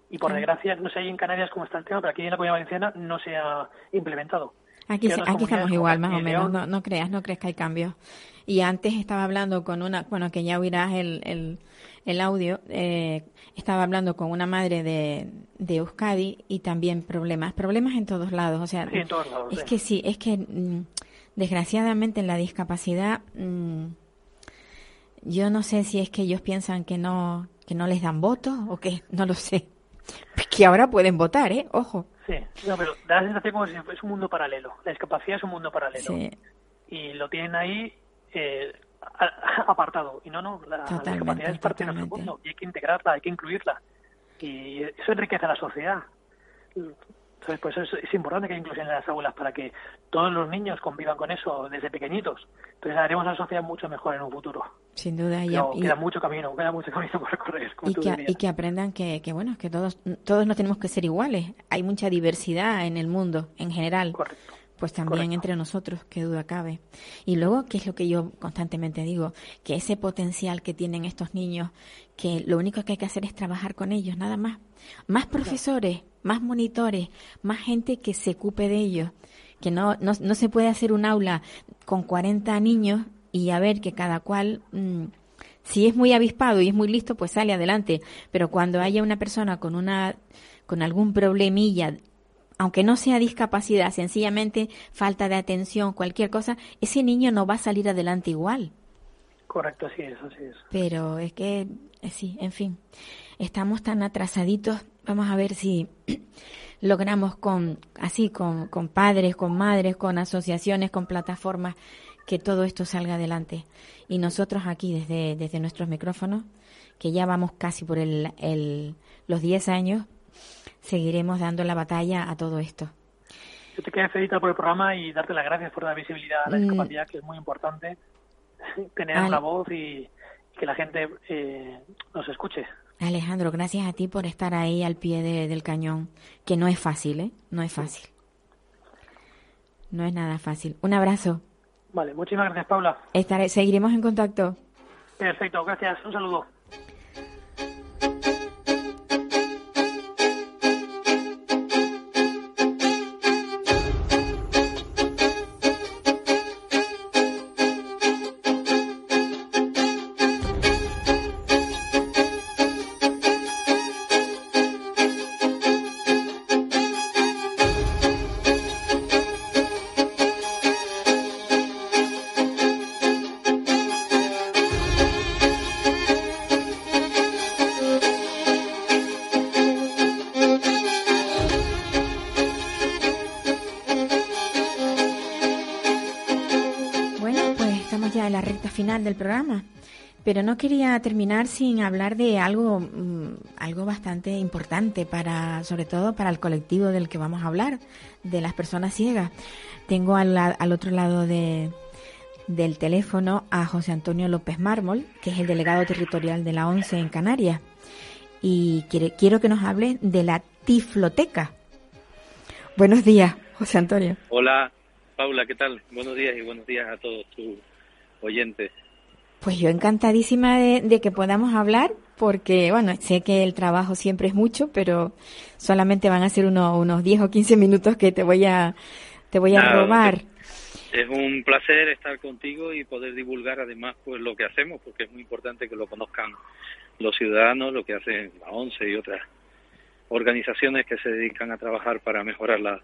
y por desgracia no sé ahí en Canarias cómo está el tema, pero aquí en la Comunidad Valenciana no se ha implementado. Aquí, aquí estamos igual, más o menos, no, no creas, no crees que hay cambios. Y antes estaba hablando con una, bueno, que ya oirás el, el, el audio, eh, estaba hablando con una madre de, de Euskadi y también problemas, problemas en todos lados, o sea, sí, en todos lados, es sí. que sí, es que mm, desgraciadamente en la discapacidad, mmm, yo no sé si es que ellos piensan que no, que no les dan votos o que, [LAUGHS] no lo sé. Que ahora pueden votar, ¿eh? Ojo. Sí, no, pero da la sensación como si es un mundo paralelo. La discapacidad es un mundo paralelo. Sí. Y lo tienen ahí eh, [LAUGHS] apartado. Y no, no, la, la discapacidad es parte de nuestro mundo y hay que integrarla, hay que incluirla. Y eso enriquece a la sociedad. Entonces, pues es, es importante que haya inclusión en las aulas para que todos los niños convivan con eso desde pequeñitos. Entonces haremos a la sociedad mucho mejor en un futuro. Sin duda. Pero y, queda mucho camino, queda mucho camino por recorrer. y, que, y que aprendan que, que, bueno, que todos, todos no tenemos que ser iguales. Hay mucha diversidad en el mundo en general. Correcto. Pues también Correcto. entre nosotros, qué duda cabe. Y luego, ¿qué es lo que yo constantemente digo? Que ese potencial que tienen estos niños, que lo único que hay que hacer es trabajar con ellos, nada más. Más profesores, más monitores, más gente que se ocupe de ellos. Que no, no, no se puede hacer un aula con 40 niños y a ver que cada cual, mmm, si es muy avispado y es muy listo, pues sale adelante. Pero cuando haya una persona con una, con algún problemilla, aunque no sea discapacidad, sencillamente falta de atención, cualquier cosa, ese niño no va a salir adelante igual. Correcto, así es, así es. Pero es que, sí, en fin, estamos tan atrasaditos. Vamos a ver si [CLEARS THROAT] logramos con, así, con, con padres, con madres, con asociaciones, con plataformas, que todo esto salga adelante. Y nosotros aquí, desde, desde nuestros micrófonos, que ya vamos casi por el, el, los 10 años, seguiremos dando la batalla a todo esto. Yo te quería felicitar por el programa y darte las gracias por dar visibilidad a la discapacidad, mm. que es muy importante [LAUGHS] tener una voz y que la gente eh, nos escuche. Alejandro, gracias a ti por estar ahí al pie de, del cañón, que no es fácil, ¿eh? No es fácil. No es nada fácil. Un abrazo. Vale, muchísimas gracias, Paula. Estaré, seguiremos en contacto. Perfecto, gracias. Un saludo. Del programa. Pero no quería terminar sin hablar de algo, mmm, algo bastante importante para, sobre todo para el colectivo del que vamos a hablar, de las personas ciegas. Tengo al, al otro lado de, del teléfono a José Antonio López Mármol, que es el delegado territorial de la ONCE en Canarias. Y quiere, quiero que nos hable de la Tifloteca. Buenos días, José Antonio. Hola, Paula, ¿qué tal? Buenos días y buenos días a todos tus oyentes. Pues yo encantadísima de, que podamos hablar, porque, bueno, sé que el trabajo siempre es mucho, pero solamente van a ser unos, unos 10 o 15 minutos que te voy a, te voy a robar. Es un placer estar contigo y poder divulgar además pues lo que hacemos, porque es muy importante que lo conozcan los ciudadanos, lo que hacen la ONCE y otras organizaciones que se dedican a trabajar para mejorar la,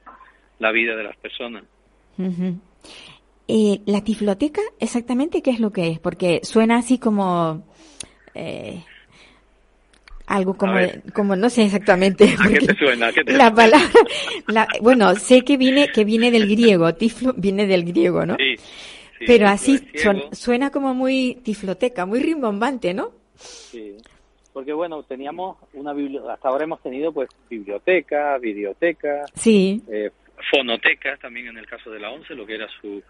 la vida de las personas. Eh, la tifloteca, exactamente qué es lo que es, porque suena así como eh, algo como, como no sé exactamente. [LAUGHS] qué te suena? la palabra, bueno, sé que viene que viene del griego, tiflo viene del griego, ¿no? Sí. Pero así suena como muy tifloteca, muy rimbombante, ¿no? Sí porque bueno, teníamos una biblioteca, hasta ahora hemos tenido pues biblioteca, videoteca, sí. eh, fonotecas también en el caso de la ONCE, lo que era su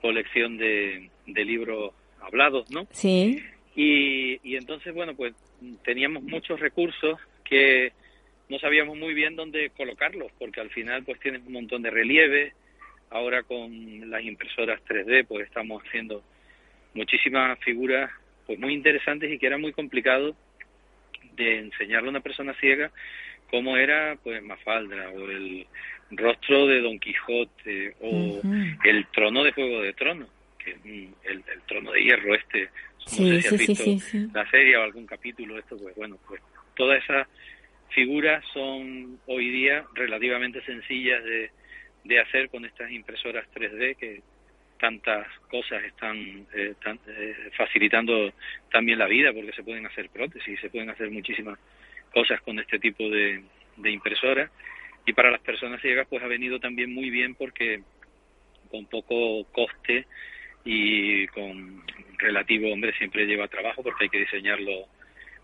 colección de, de libros hablados, ¿no? Sí. Y, y entonces, bueno, pues teníamos muchos recursos que no sabíamos muy bien dónde colocarlos, porque al final pues tienes un montón de relieve, ahora con las impresoras 3D pues estamos haciendo muchísimas figuras pues muy interesantes y que era muy complicado de enseñarle a una persona ciega cómo era pues Mafalda o el rostro de Don Quijote o el trono de Juego de Tronos, que el, el trono de hierro este, no sé si has visto la serie o algún capítulo esto, pues bueno, pues todas esas figuras son hoy día relativamente sencillas de, de hacer con estas impresoras 3D que tantas cosas están eh, eh, facilitando también la vida porque se pueden hacer prótesis, se pueden hacer muchísimas cosas con este tipo de, de impresoras y para las personas ciegas pues ha venido también muy bien porque con poco coste y con relativo, hombre, siempre lleva trabajo porque hay que diseñar los,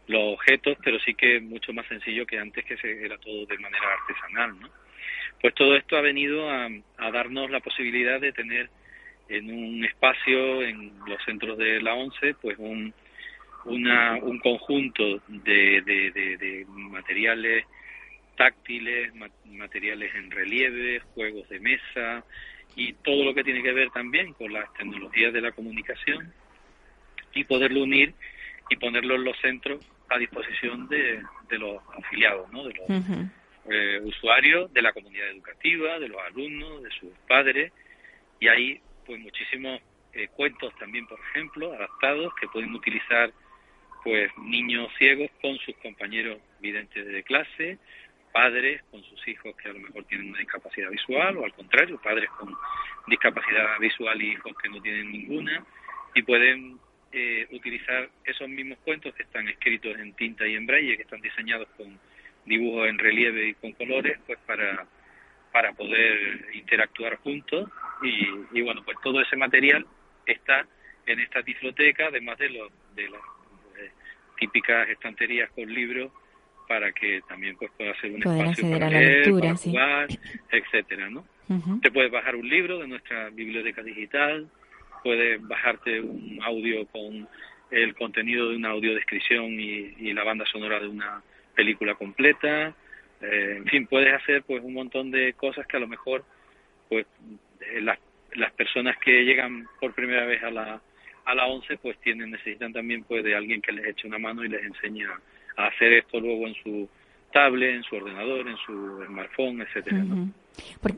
los objetos, pero sí que mucho más sencillo que antes que se, era todo de manera artesanal, ¿no? Pues todo esto ha venido a, a darnos la posibilidad de tener en un espacio en los centros de la ONCE, pues un, una, un conjunto de, de, materiales táctiles, materiales en relieve, juegos de mesa y todo lo que tiene que ver también con las tecnologías de la comunicación y poderlo unir y ponerlo en los centros a disposición de, de los afiliados, ¿no? de los eh, usuarios, de la comunidad educativa, de los alumnos, de sus padres y ahí pues muchísimos eh, cuentos también, por ejemplo, adaptados que pueden utilizar pues niños ciegos con sus compañeros videntes de clase, padres con sus hijos que a lo mejor tienen una discapacidad visual o al contrario, padres con discapacidad visual y hijos que no tienen ninguna y pueden eh, utilizar esos mismos cuentos que están escritos en tinta y en braille, que están diseñados con dibujos en relieve y con colores, pues para para poder interactuar juntos. Y, bueno, pues todo ese material está en esta tifloteca, además de, los de típicas estanterías con libros para que también pues pueda ser un espacio para leer, para jugar, etcétera, ¿no? Te puedes bajar un libro de nuestra biblioteca digital, puedes bajarte un audio con el contenido de una audiodescripción y, y la banda sonora de una película completa, eh, en fin, puedes hacer pues un montón de cosas que a lo mejor pues eh, las, las personas que llegan por primera vez a la a la 11 pues tienen necesitan también pues de alguien que les eche una mano y les enseñe a hacer esto luego en su tablet, en su ordenador, en su smartphone, etcétera.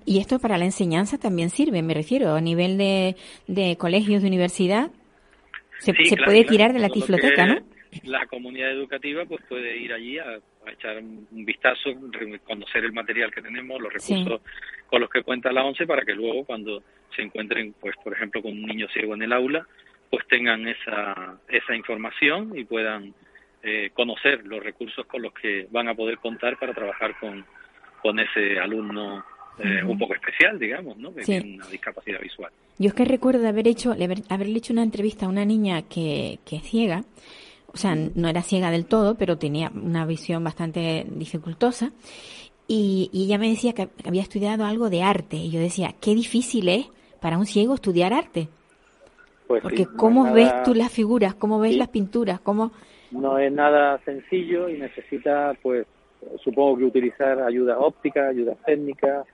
Y esto para la enseñanza también sirve, me refiero, a nivel de, de colegios, de universidad, se, se puede tirar de la tifloteca, ¿no? La comunidad educativa pues puede ir allí a a echar un, vistazo, conocer el material que tenemos, los recursos con los que cuenta la ONCE para que luego cuando se encuentren, pues por ejemplo, con un niño ciego en el aula, pues tengan esa, esa información y puedan eh, conocer los recursos con los que van a poder contar para trabajar con, con ese alumno eh, un poco especial, digamos, ¿no? Que tiene una discapacidad visual. Yo es que recuerdo de haber hecho, haberle hecho una entrevista a una niña que, que es ciega o sea, no era ciega del todo, pero tenía una visión bastante dificultosa. Y, ella me decía que había estudiado algo de arte. Y yo decía, qué difícil es para un ciego estudiar arte. Pues Porque cómo ves tú las figuras, cómo ves las pinturas, cómo... No es nada sencillo y necesita, pues, supongo que utilizar ayuda óptica, ayuda técnica,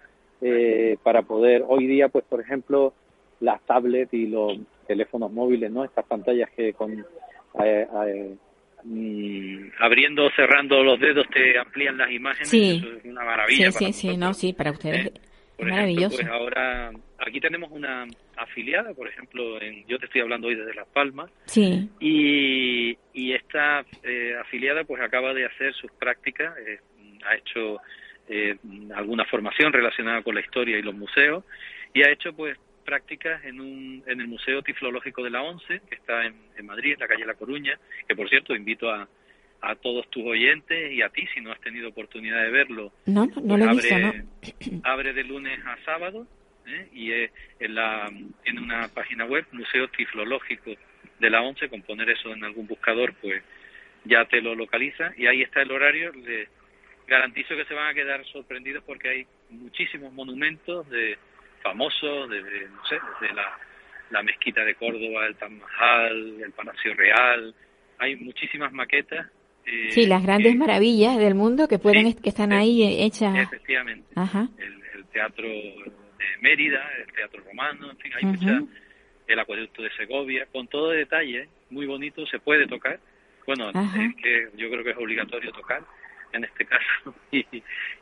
eh, para poder, hoy día, pues por ejemplo, las tablets y los teléfonos móviles, ¿no? Estas pantallas que con... Eh, eh, mm, abriendo o cerrando los dedos te amplían las imágenes, Sí. eso es una maravilla. Sí, sí, sí, no, sí, para ustedes ¿eh? Por es ejemplo, maravilloso. pues ahora aquí tenemos una afiliada, por ejemplo, en, yo te estoy hablando hoy desde Las Palmas, Sí, y, y esta eh, afiliada pues acaba de hacer sus prácticas, eh, ha hecho eh, alguna formación relacionada con la historia y los museos, y ha hecho pues prácticas en, un, en el Museo Tiflológico de la ONCE, que está en, en Madrid, en la calle La Coruña, que por cierto invito a, a todos tus oyentes y a ti, si no has tenido oportunidad de verlo, no, no, pues lo he visto, abre, ¿no? [COUGHS] abre de lunes a sábado ¿eh? y es en la en una página web Museo Tiflológico de la ONCE con poner eso en algún buscador pues ya te lo localiza y ahí está el horario les garantizo que se van a quedar sorprendidos porque hay muchísimos monumentos de famosos desde no sé desde la, la mezquita de Córdoba el Taj Mahal el Palacio Real hay muchísimas maquetas eh, Sí, las grandes maravillas del mundo que pueden Sí, que están ahí hechas. Efectivamente. Ajá. El, el teatro de Mérida, el teatro romano, en fin, hay mucha, el acueducto de Segovia, con todo detalle, muy bonito, se puede tocar. Bueno, es que yo creo que es obligatorio tocar en este [LAUGHS] caso. Y,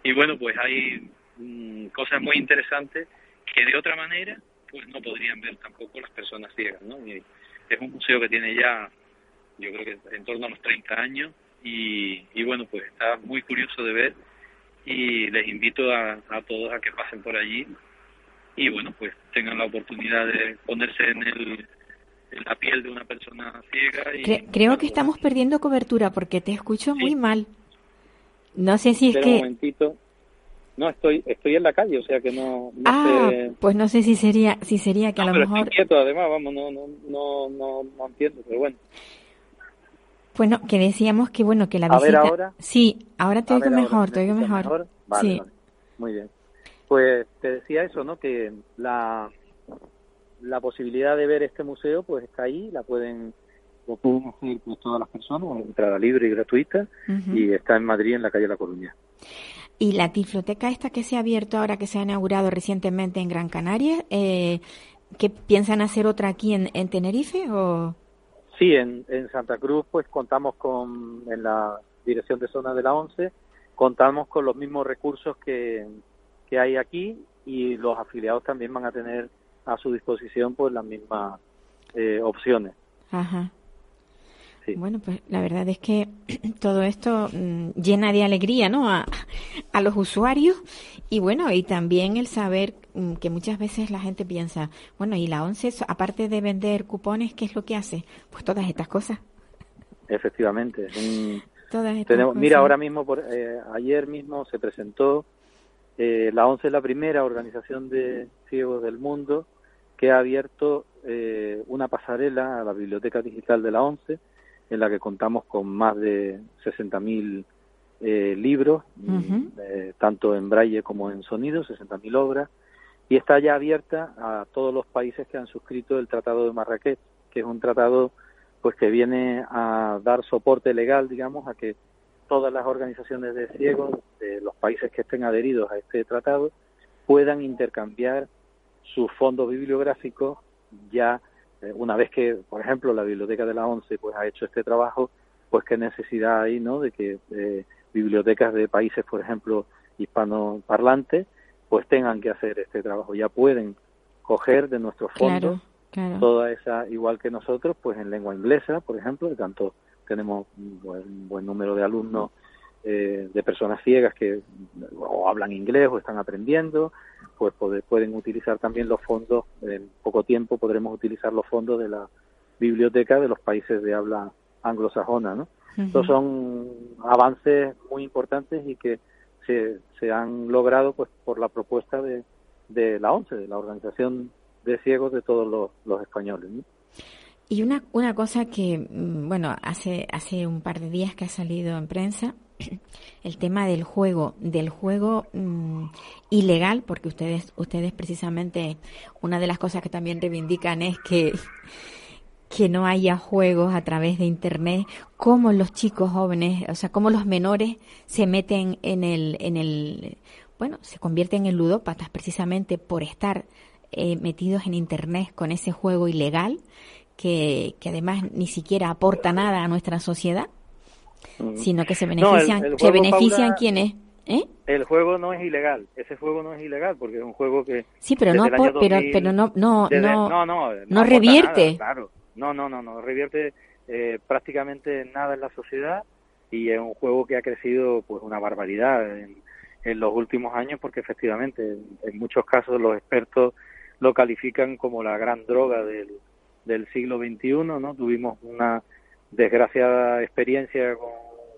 y bueno, pues hay mm, cosas muy interesantes que de otra manera pues no podrían ver tampoco las personas ciegas, ¿no? Y es un museo que tiene ya, yo creo que en torno a los 30 años y, y bueno, pues está muy curioso de ver y les invito a, a todos a que pasen por allí y bueno, pues tengan la oportunidad de ponerse en, el, en la piel de una persona ciega. Y, Cre- creo que estamos perdiendo cobertura porque te escucho muy Sí. mal. No sé si es Espera un que... momentito. No, estoy estoy en la calle, o sea que no, no Ah, sé... pues no sé si sería si sería que a No, lo pero mejor... estoy quieto, además, vamos, no, no, no, no, no entiendo, pero bueno. Bueno, que decíamos que bueno, que la A ver, visita... ahora. Sí, ahora te A oigo ahora, mejor, ¿me te oigo escuchas mejor. Vale, sí. vale. Muy bien. Pues te decía eso, ¿no? Que la, la posibilidad de ver este museo, pues está ahí, la pueden, lo pueden hacer pues, todas las personas, entrada libre y gratuita, y está en Madrid, en la calle La Coruña. Y la tifloteca esta que se ha abierto ahora, que se ha inaugurado recientemente en Gran Canaria, eh, ¿qué piensan hacer otra aquí en, en Tenerife o...? Sí, en, en Santa Cruz, pues contamos con, en la dirección de zona de la ONCE, contamos con los mismos recursos que, que hay aquí y los afiliados también van a tener a su disposición pues las mismas eh, opciones. Ajá. Sí. Bueno, pues la verdad es que [CLEARS THROAT] todo esto mm, llena de alegría, ¿no? A, a los usuarios y bueno, y también el saber mm, que muchas veces la gente piensa, bueno, y la ONCE, aparte de vender cupones, ¿qué es lo que hace? Pues todas estas cosas. Efectivamente. un- Todas estas tenemos, cosas. mira, ahora mismo, por, eh, ayer mismo se presentó, eh, la ONCE es la primera organización de ciegos del mundo que ha abierto eh, una pasarela a la biblioteca digital de la ONCE, en la que contamos con más de 60.000 eh, libros, mm, eh, tanto en braille como en sonido, 60.000 obras, y está ya abierta a todos los países que han suscrito el Tratado de Marrakech, que es un tratado pues que viene a dar soporte legal, digamos, a que todas las organizaciones de ciegos de los países que estén adheridos a este tratado puedan intercambiar sus fondos bibliográficos ya eh, una vez que, por ejemplo, la biblioteca de la ONCE pues ha hecho este trabajo, pues qué necesidad hay, ¿no? De que eh, bibliotecas de países, por ejemplo, hispanoparlantes, pues tengan que hacer este trabajo. Ya pueden coger de nuestros fondos Claro, claro. toda esa, igual que nosotros, pues en lengua inglesa, por ejemplo, de tanto tenemos un buen, un buen número de alumnos eh, de personas ciegas que o hablan inglés o están aprendiendo, pues pode- pueden utilizar también los fondos, en poco tiempo podremos utilizar los fondos de la biblioteca de los países de habla anglosajona, ¿no? Estos son avances muy importantes y que se, se han logrado pues por la propuesta de, de la ONCE, de la Organización de Ciegos de todos los, los españoles. ¿no? Y una, una cosa que, mm, bueno, hace, hace un par de días que ha salido en prensa, [CLEARS THROAT] el tema del juego, del juego mm, ilegal, porque ustedes, ustedes precisamente, una de las cosas que también reivindican es que, [LAUGHS] que no haya juegos a través de internet, cómo los chicos jóvenes, o sea, cómo los menores se meten en el, en el, bueno, se convierten en ludópatas precisamente por estar eh, metidos en Internet con ese juego ilegal que, que además ni siquiera aporta nada a nuestra sociedad, sino que se benefician, el se benefician quienes, ¿eh? El juego no es ilegal, ese juego no es ilegal porque es un juego que Sí, pero no, pero, 2000 pero no, no, desde- no, no, no, no aporta revierte. nada, claro. No, no, no, no revierte eh, prácticamente nada en la sociedad y es un juego que ha crecido pues una barbaridad en, en los últimos años porque efectivamente en, en muchos casos los expertos lo califican como la gran droga del, del siglo XXI, ¿no? Tuvimos una desgraciada experiencia con,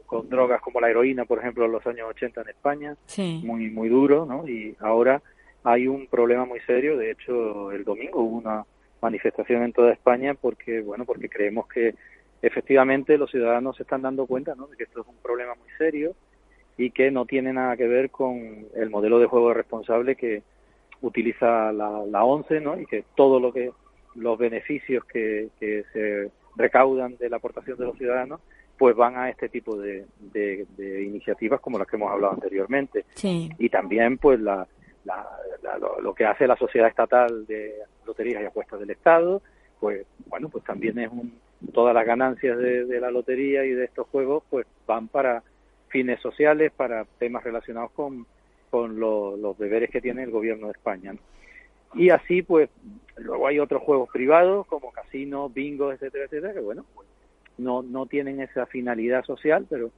con drogas como la heroína, por ejemplo, en los años 80 en España Sí. muy muy duro, ¿no? Y ahora hay un problema muy serio. De hecho, el domingo hubo una manifestación en toda España porque, bueno, porque creemos que efectivamente los ciudadanos se están dando cuenta, ¿no? De que esto es un problema muy serio y que no tiene nada que ver con el modelo de juego responsable que utiliza la, la ONCE, ¿no? Y que todo lo que los beneficios que, que se recaudan de la aportación de los ciudadanos pues van a este tipo de, de- de iniciativas como las que hemos hablado anteriormente Sí. y también pues la, la- la- lo, lo que hace la sociedad estatal de loterías y apuestas del Estado pues bueno pues también es un todas las ganancias de, de la lotería y de estos juegos pues van para fines sociales para temas relacionados con con lo- los deberes que tiene el gobierno de España ¿no? Y así pues luego hay otros juegos privados como casinos bingos etcétera etcétera que bueno pues, no no tienen esa finalidad social pero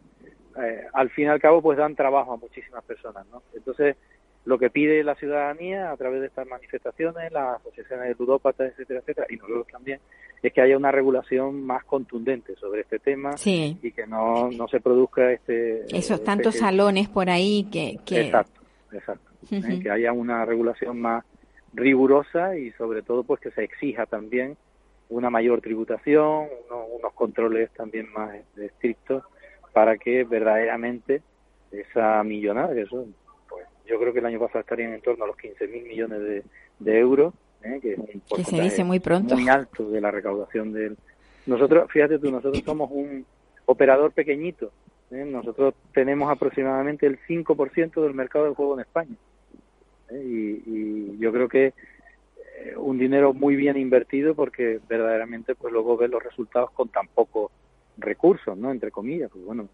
eh, al fin y al cabo pues dan trabajo a muchísimas personas ¿no? entonces lo que pide la ciudadanía a través de estas manifestaciones las asociaciones de ludópatas etcétera etcétera y nosotros también es que haya una regulación más contundente sobre este tema Sí. y que no, no se produzca este Esos este- tantos salones por ahí que... que... Exacto, exacto. ¿eh? Que haya una regulación más rigurosa y sobre todo pues que se exija también una mayor tributación, uno- unos controles también más estrictos para que verdaderamente esa millonada, que son, pues yo creo que el año pasado estarían en torno a los 15 mil millones de, de euros, ¿eh? que es un Que se porcentaje dice muy pronto. muy alto de la recaudación del... Nosotros, fíjate tú, nosotros somos un operador pequeñito, ¿eh? nosotros tenemos aproximadamente el 5% del mercado del juego en España. ¿Eh? Y, y yo creo que eh, un dinero muy bien invertido porque verdaderamente pues luego ves los resultados con tan pocos recursos, ¿no? Entre comillas, pues bueno,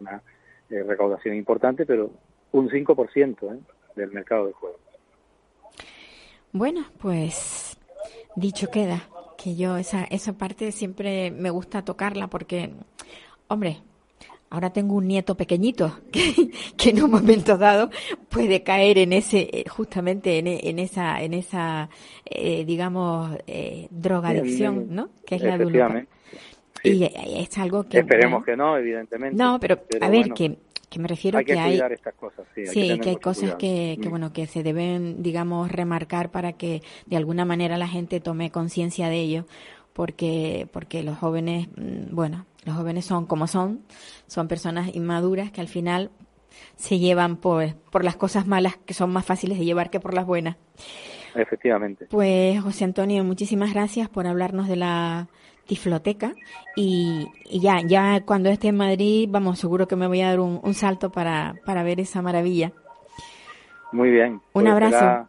una eh, recaudación importante, pero un 5% ¿eh? del mercado del juego. Bueno, pues dicho queda, que yo esa, esa parte siempre me gusta tocarla porque, hombre, ahora tengo un nieto pequeñito [LAUGHS] que, que en un momento dado puede caer en ese, eh, justamente en, e- en esa, en esa, eh, digamos, eh, drogadicción, ¿no? Que es la. Efectivamente. Y eh, es algo que... Esperemos bueno, que no, evidentemente. No, pero, a ver, bueno, que, que me refiero hay que que hay... estas cosas, sí. hay Sí, que hay cosas que, que, Mm. bueno, que se deben, digamos, remarcar para que de alguna manera la gente tome conciencia de ello, porque, porque los jóvenes, mm, bueno, los jóvenes son como son, son personas inmaduras que al final se llevan pues, por las cosas malas que son más fáciles de llevar que por las buenas. Efectivamente. Pues José Antonio, muchísimas gracias por hablarnos de la Tifloteca y, y ya, ya cuando esté en Madrid, vamos, seguro que me voy a dar un, un salto para, para ver esa maravilla. Muy bien. Un Pues abrazo.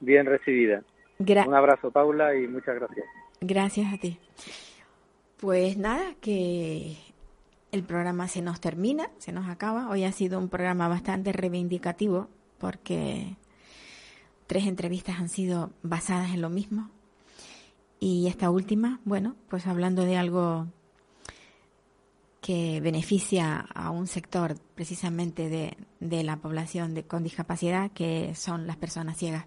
Bien recibida. Gra- Un abrazo, Paula, y muchas gracias. Gracias a ti. Pues nada, que el programa se nos termina, se nos acaba. Hoy ha sido un programa bastante reivindicativo porque tres entrevistas han sido basadas en lo mismo. Y esta última, bueno, pues hablando de algo que beneficia a un sector precisamente de, la población de, con discapacidad, que son las personas ciegas.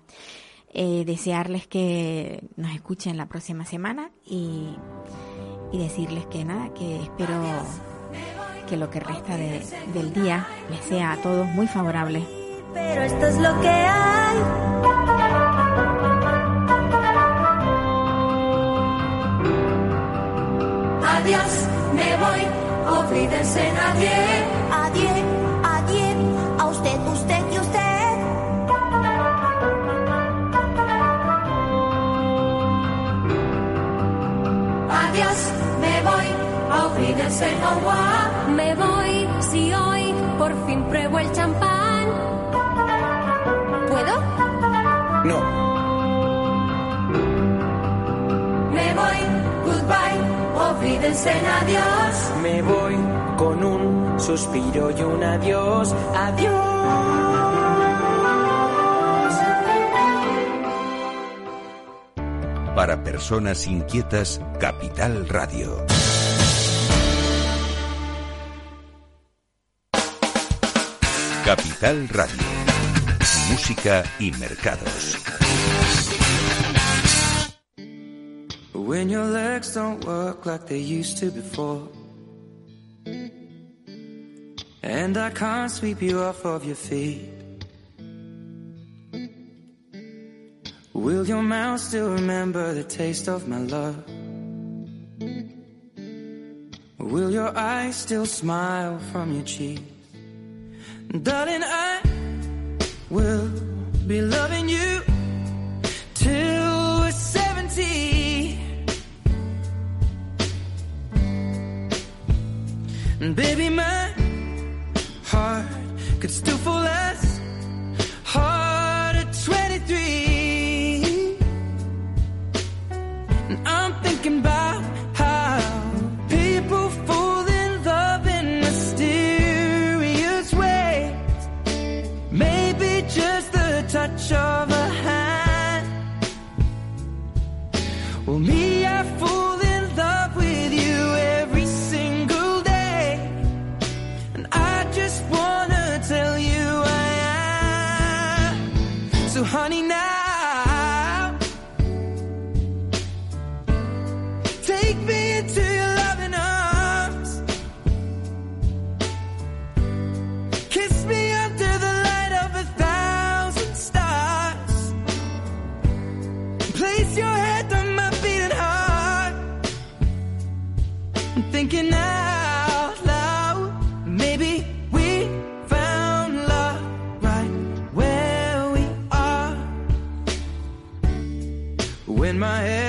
Eh, desearles que nos escuchen la próxima semana y, y decirles que nada, que espero que lo que resta de- del día les sea a todos muy favorable. Pero esto es lo que hay. Adiós, me voy, olvídense nadie. Adiós, adiós, Me voy si hoy por fin pruebo el champán. ¿Puedo? No. Me voy, goodbye, olvídense en adiós. Me voy con un suspiro y un adiós. Adiós. Para personas inquietas, Capital Radio. Capital Radio. Música y mercados. When your legs don't work like they used to before. And I can't sweep you off of your feet. Will your mouth still remember the taste of my love? Will your eyes still smile from your cheek? Darling, I will be loving you till we're 70. And baby, my heart could still fall as hard at 23. And I'm touch of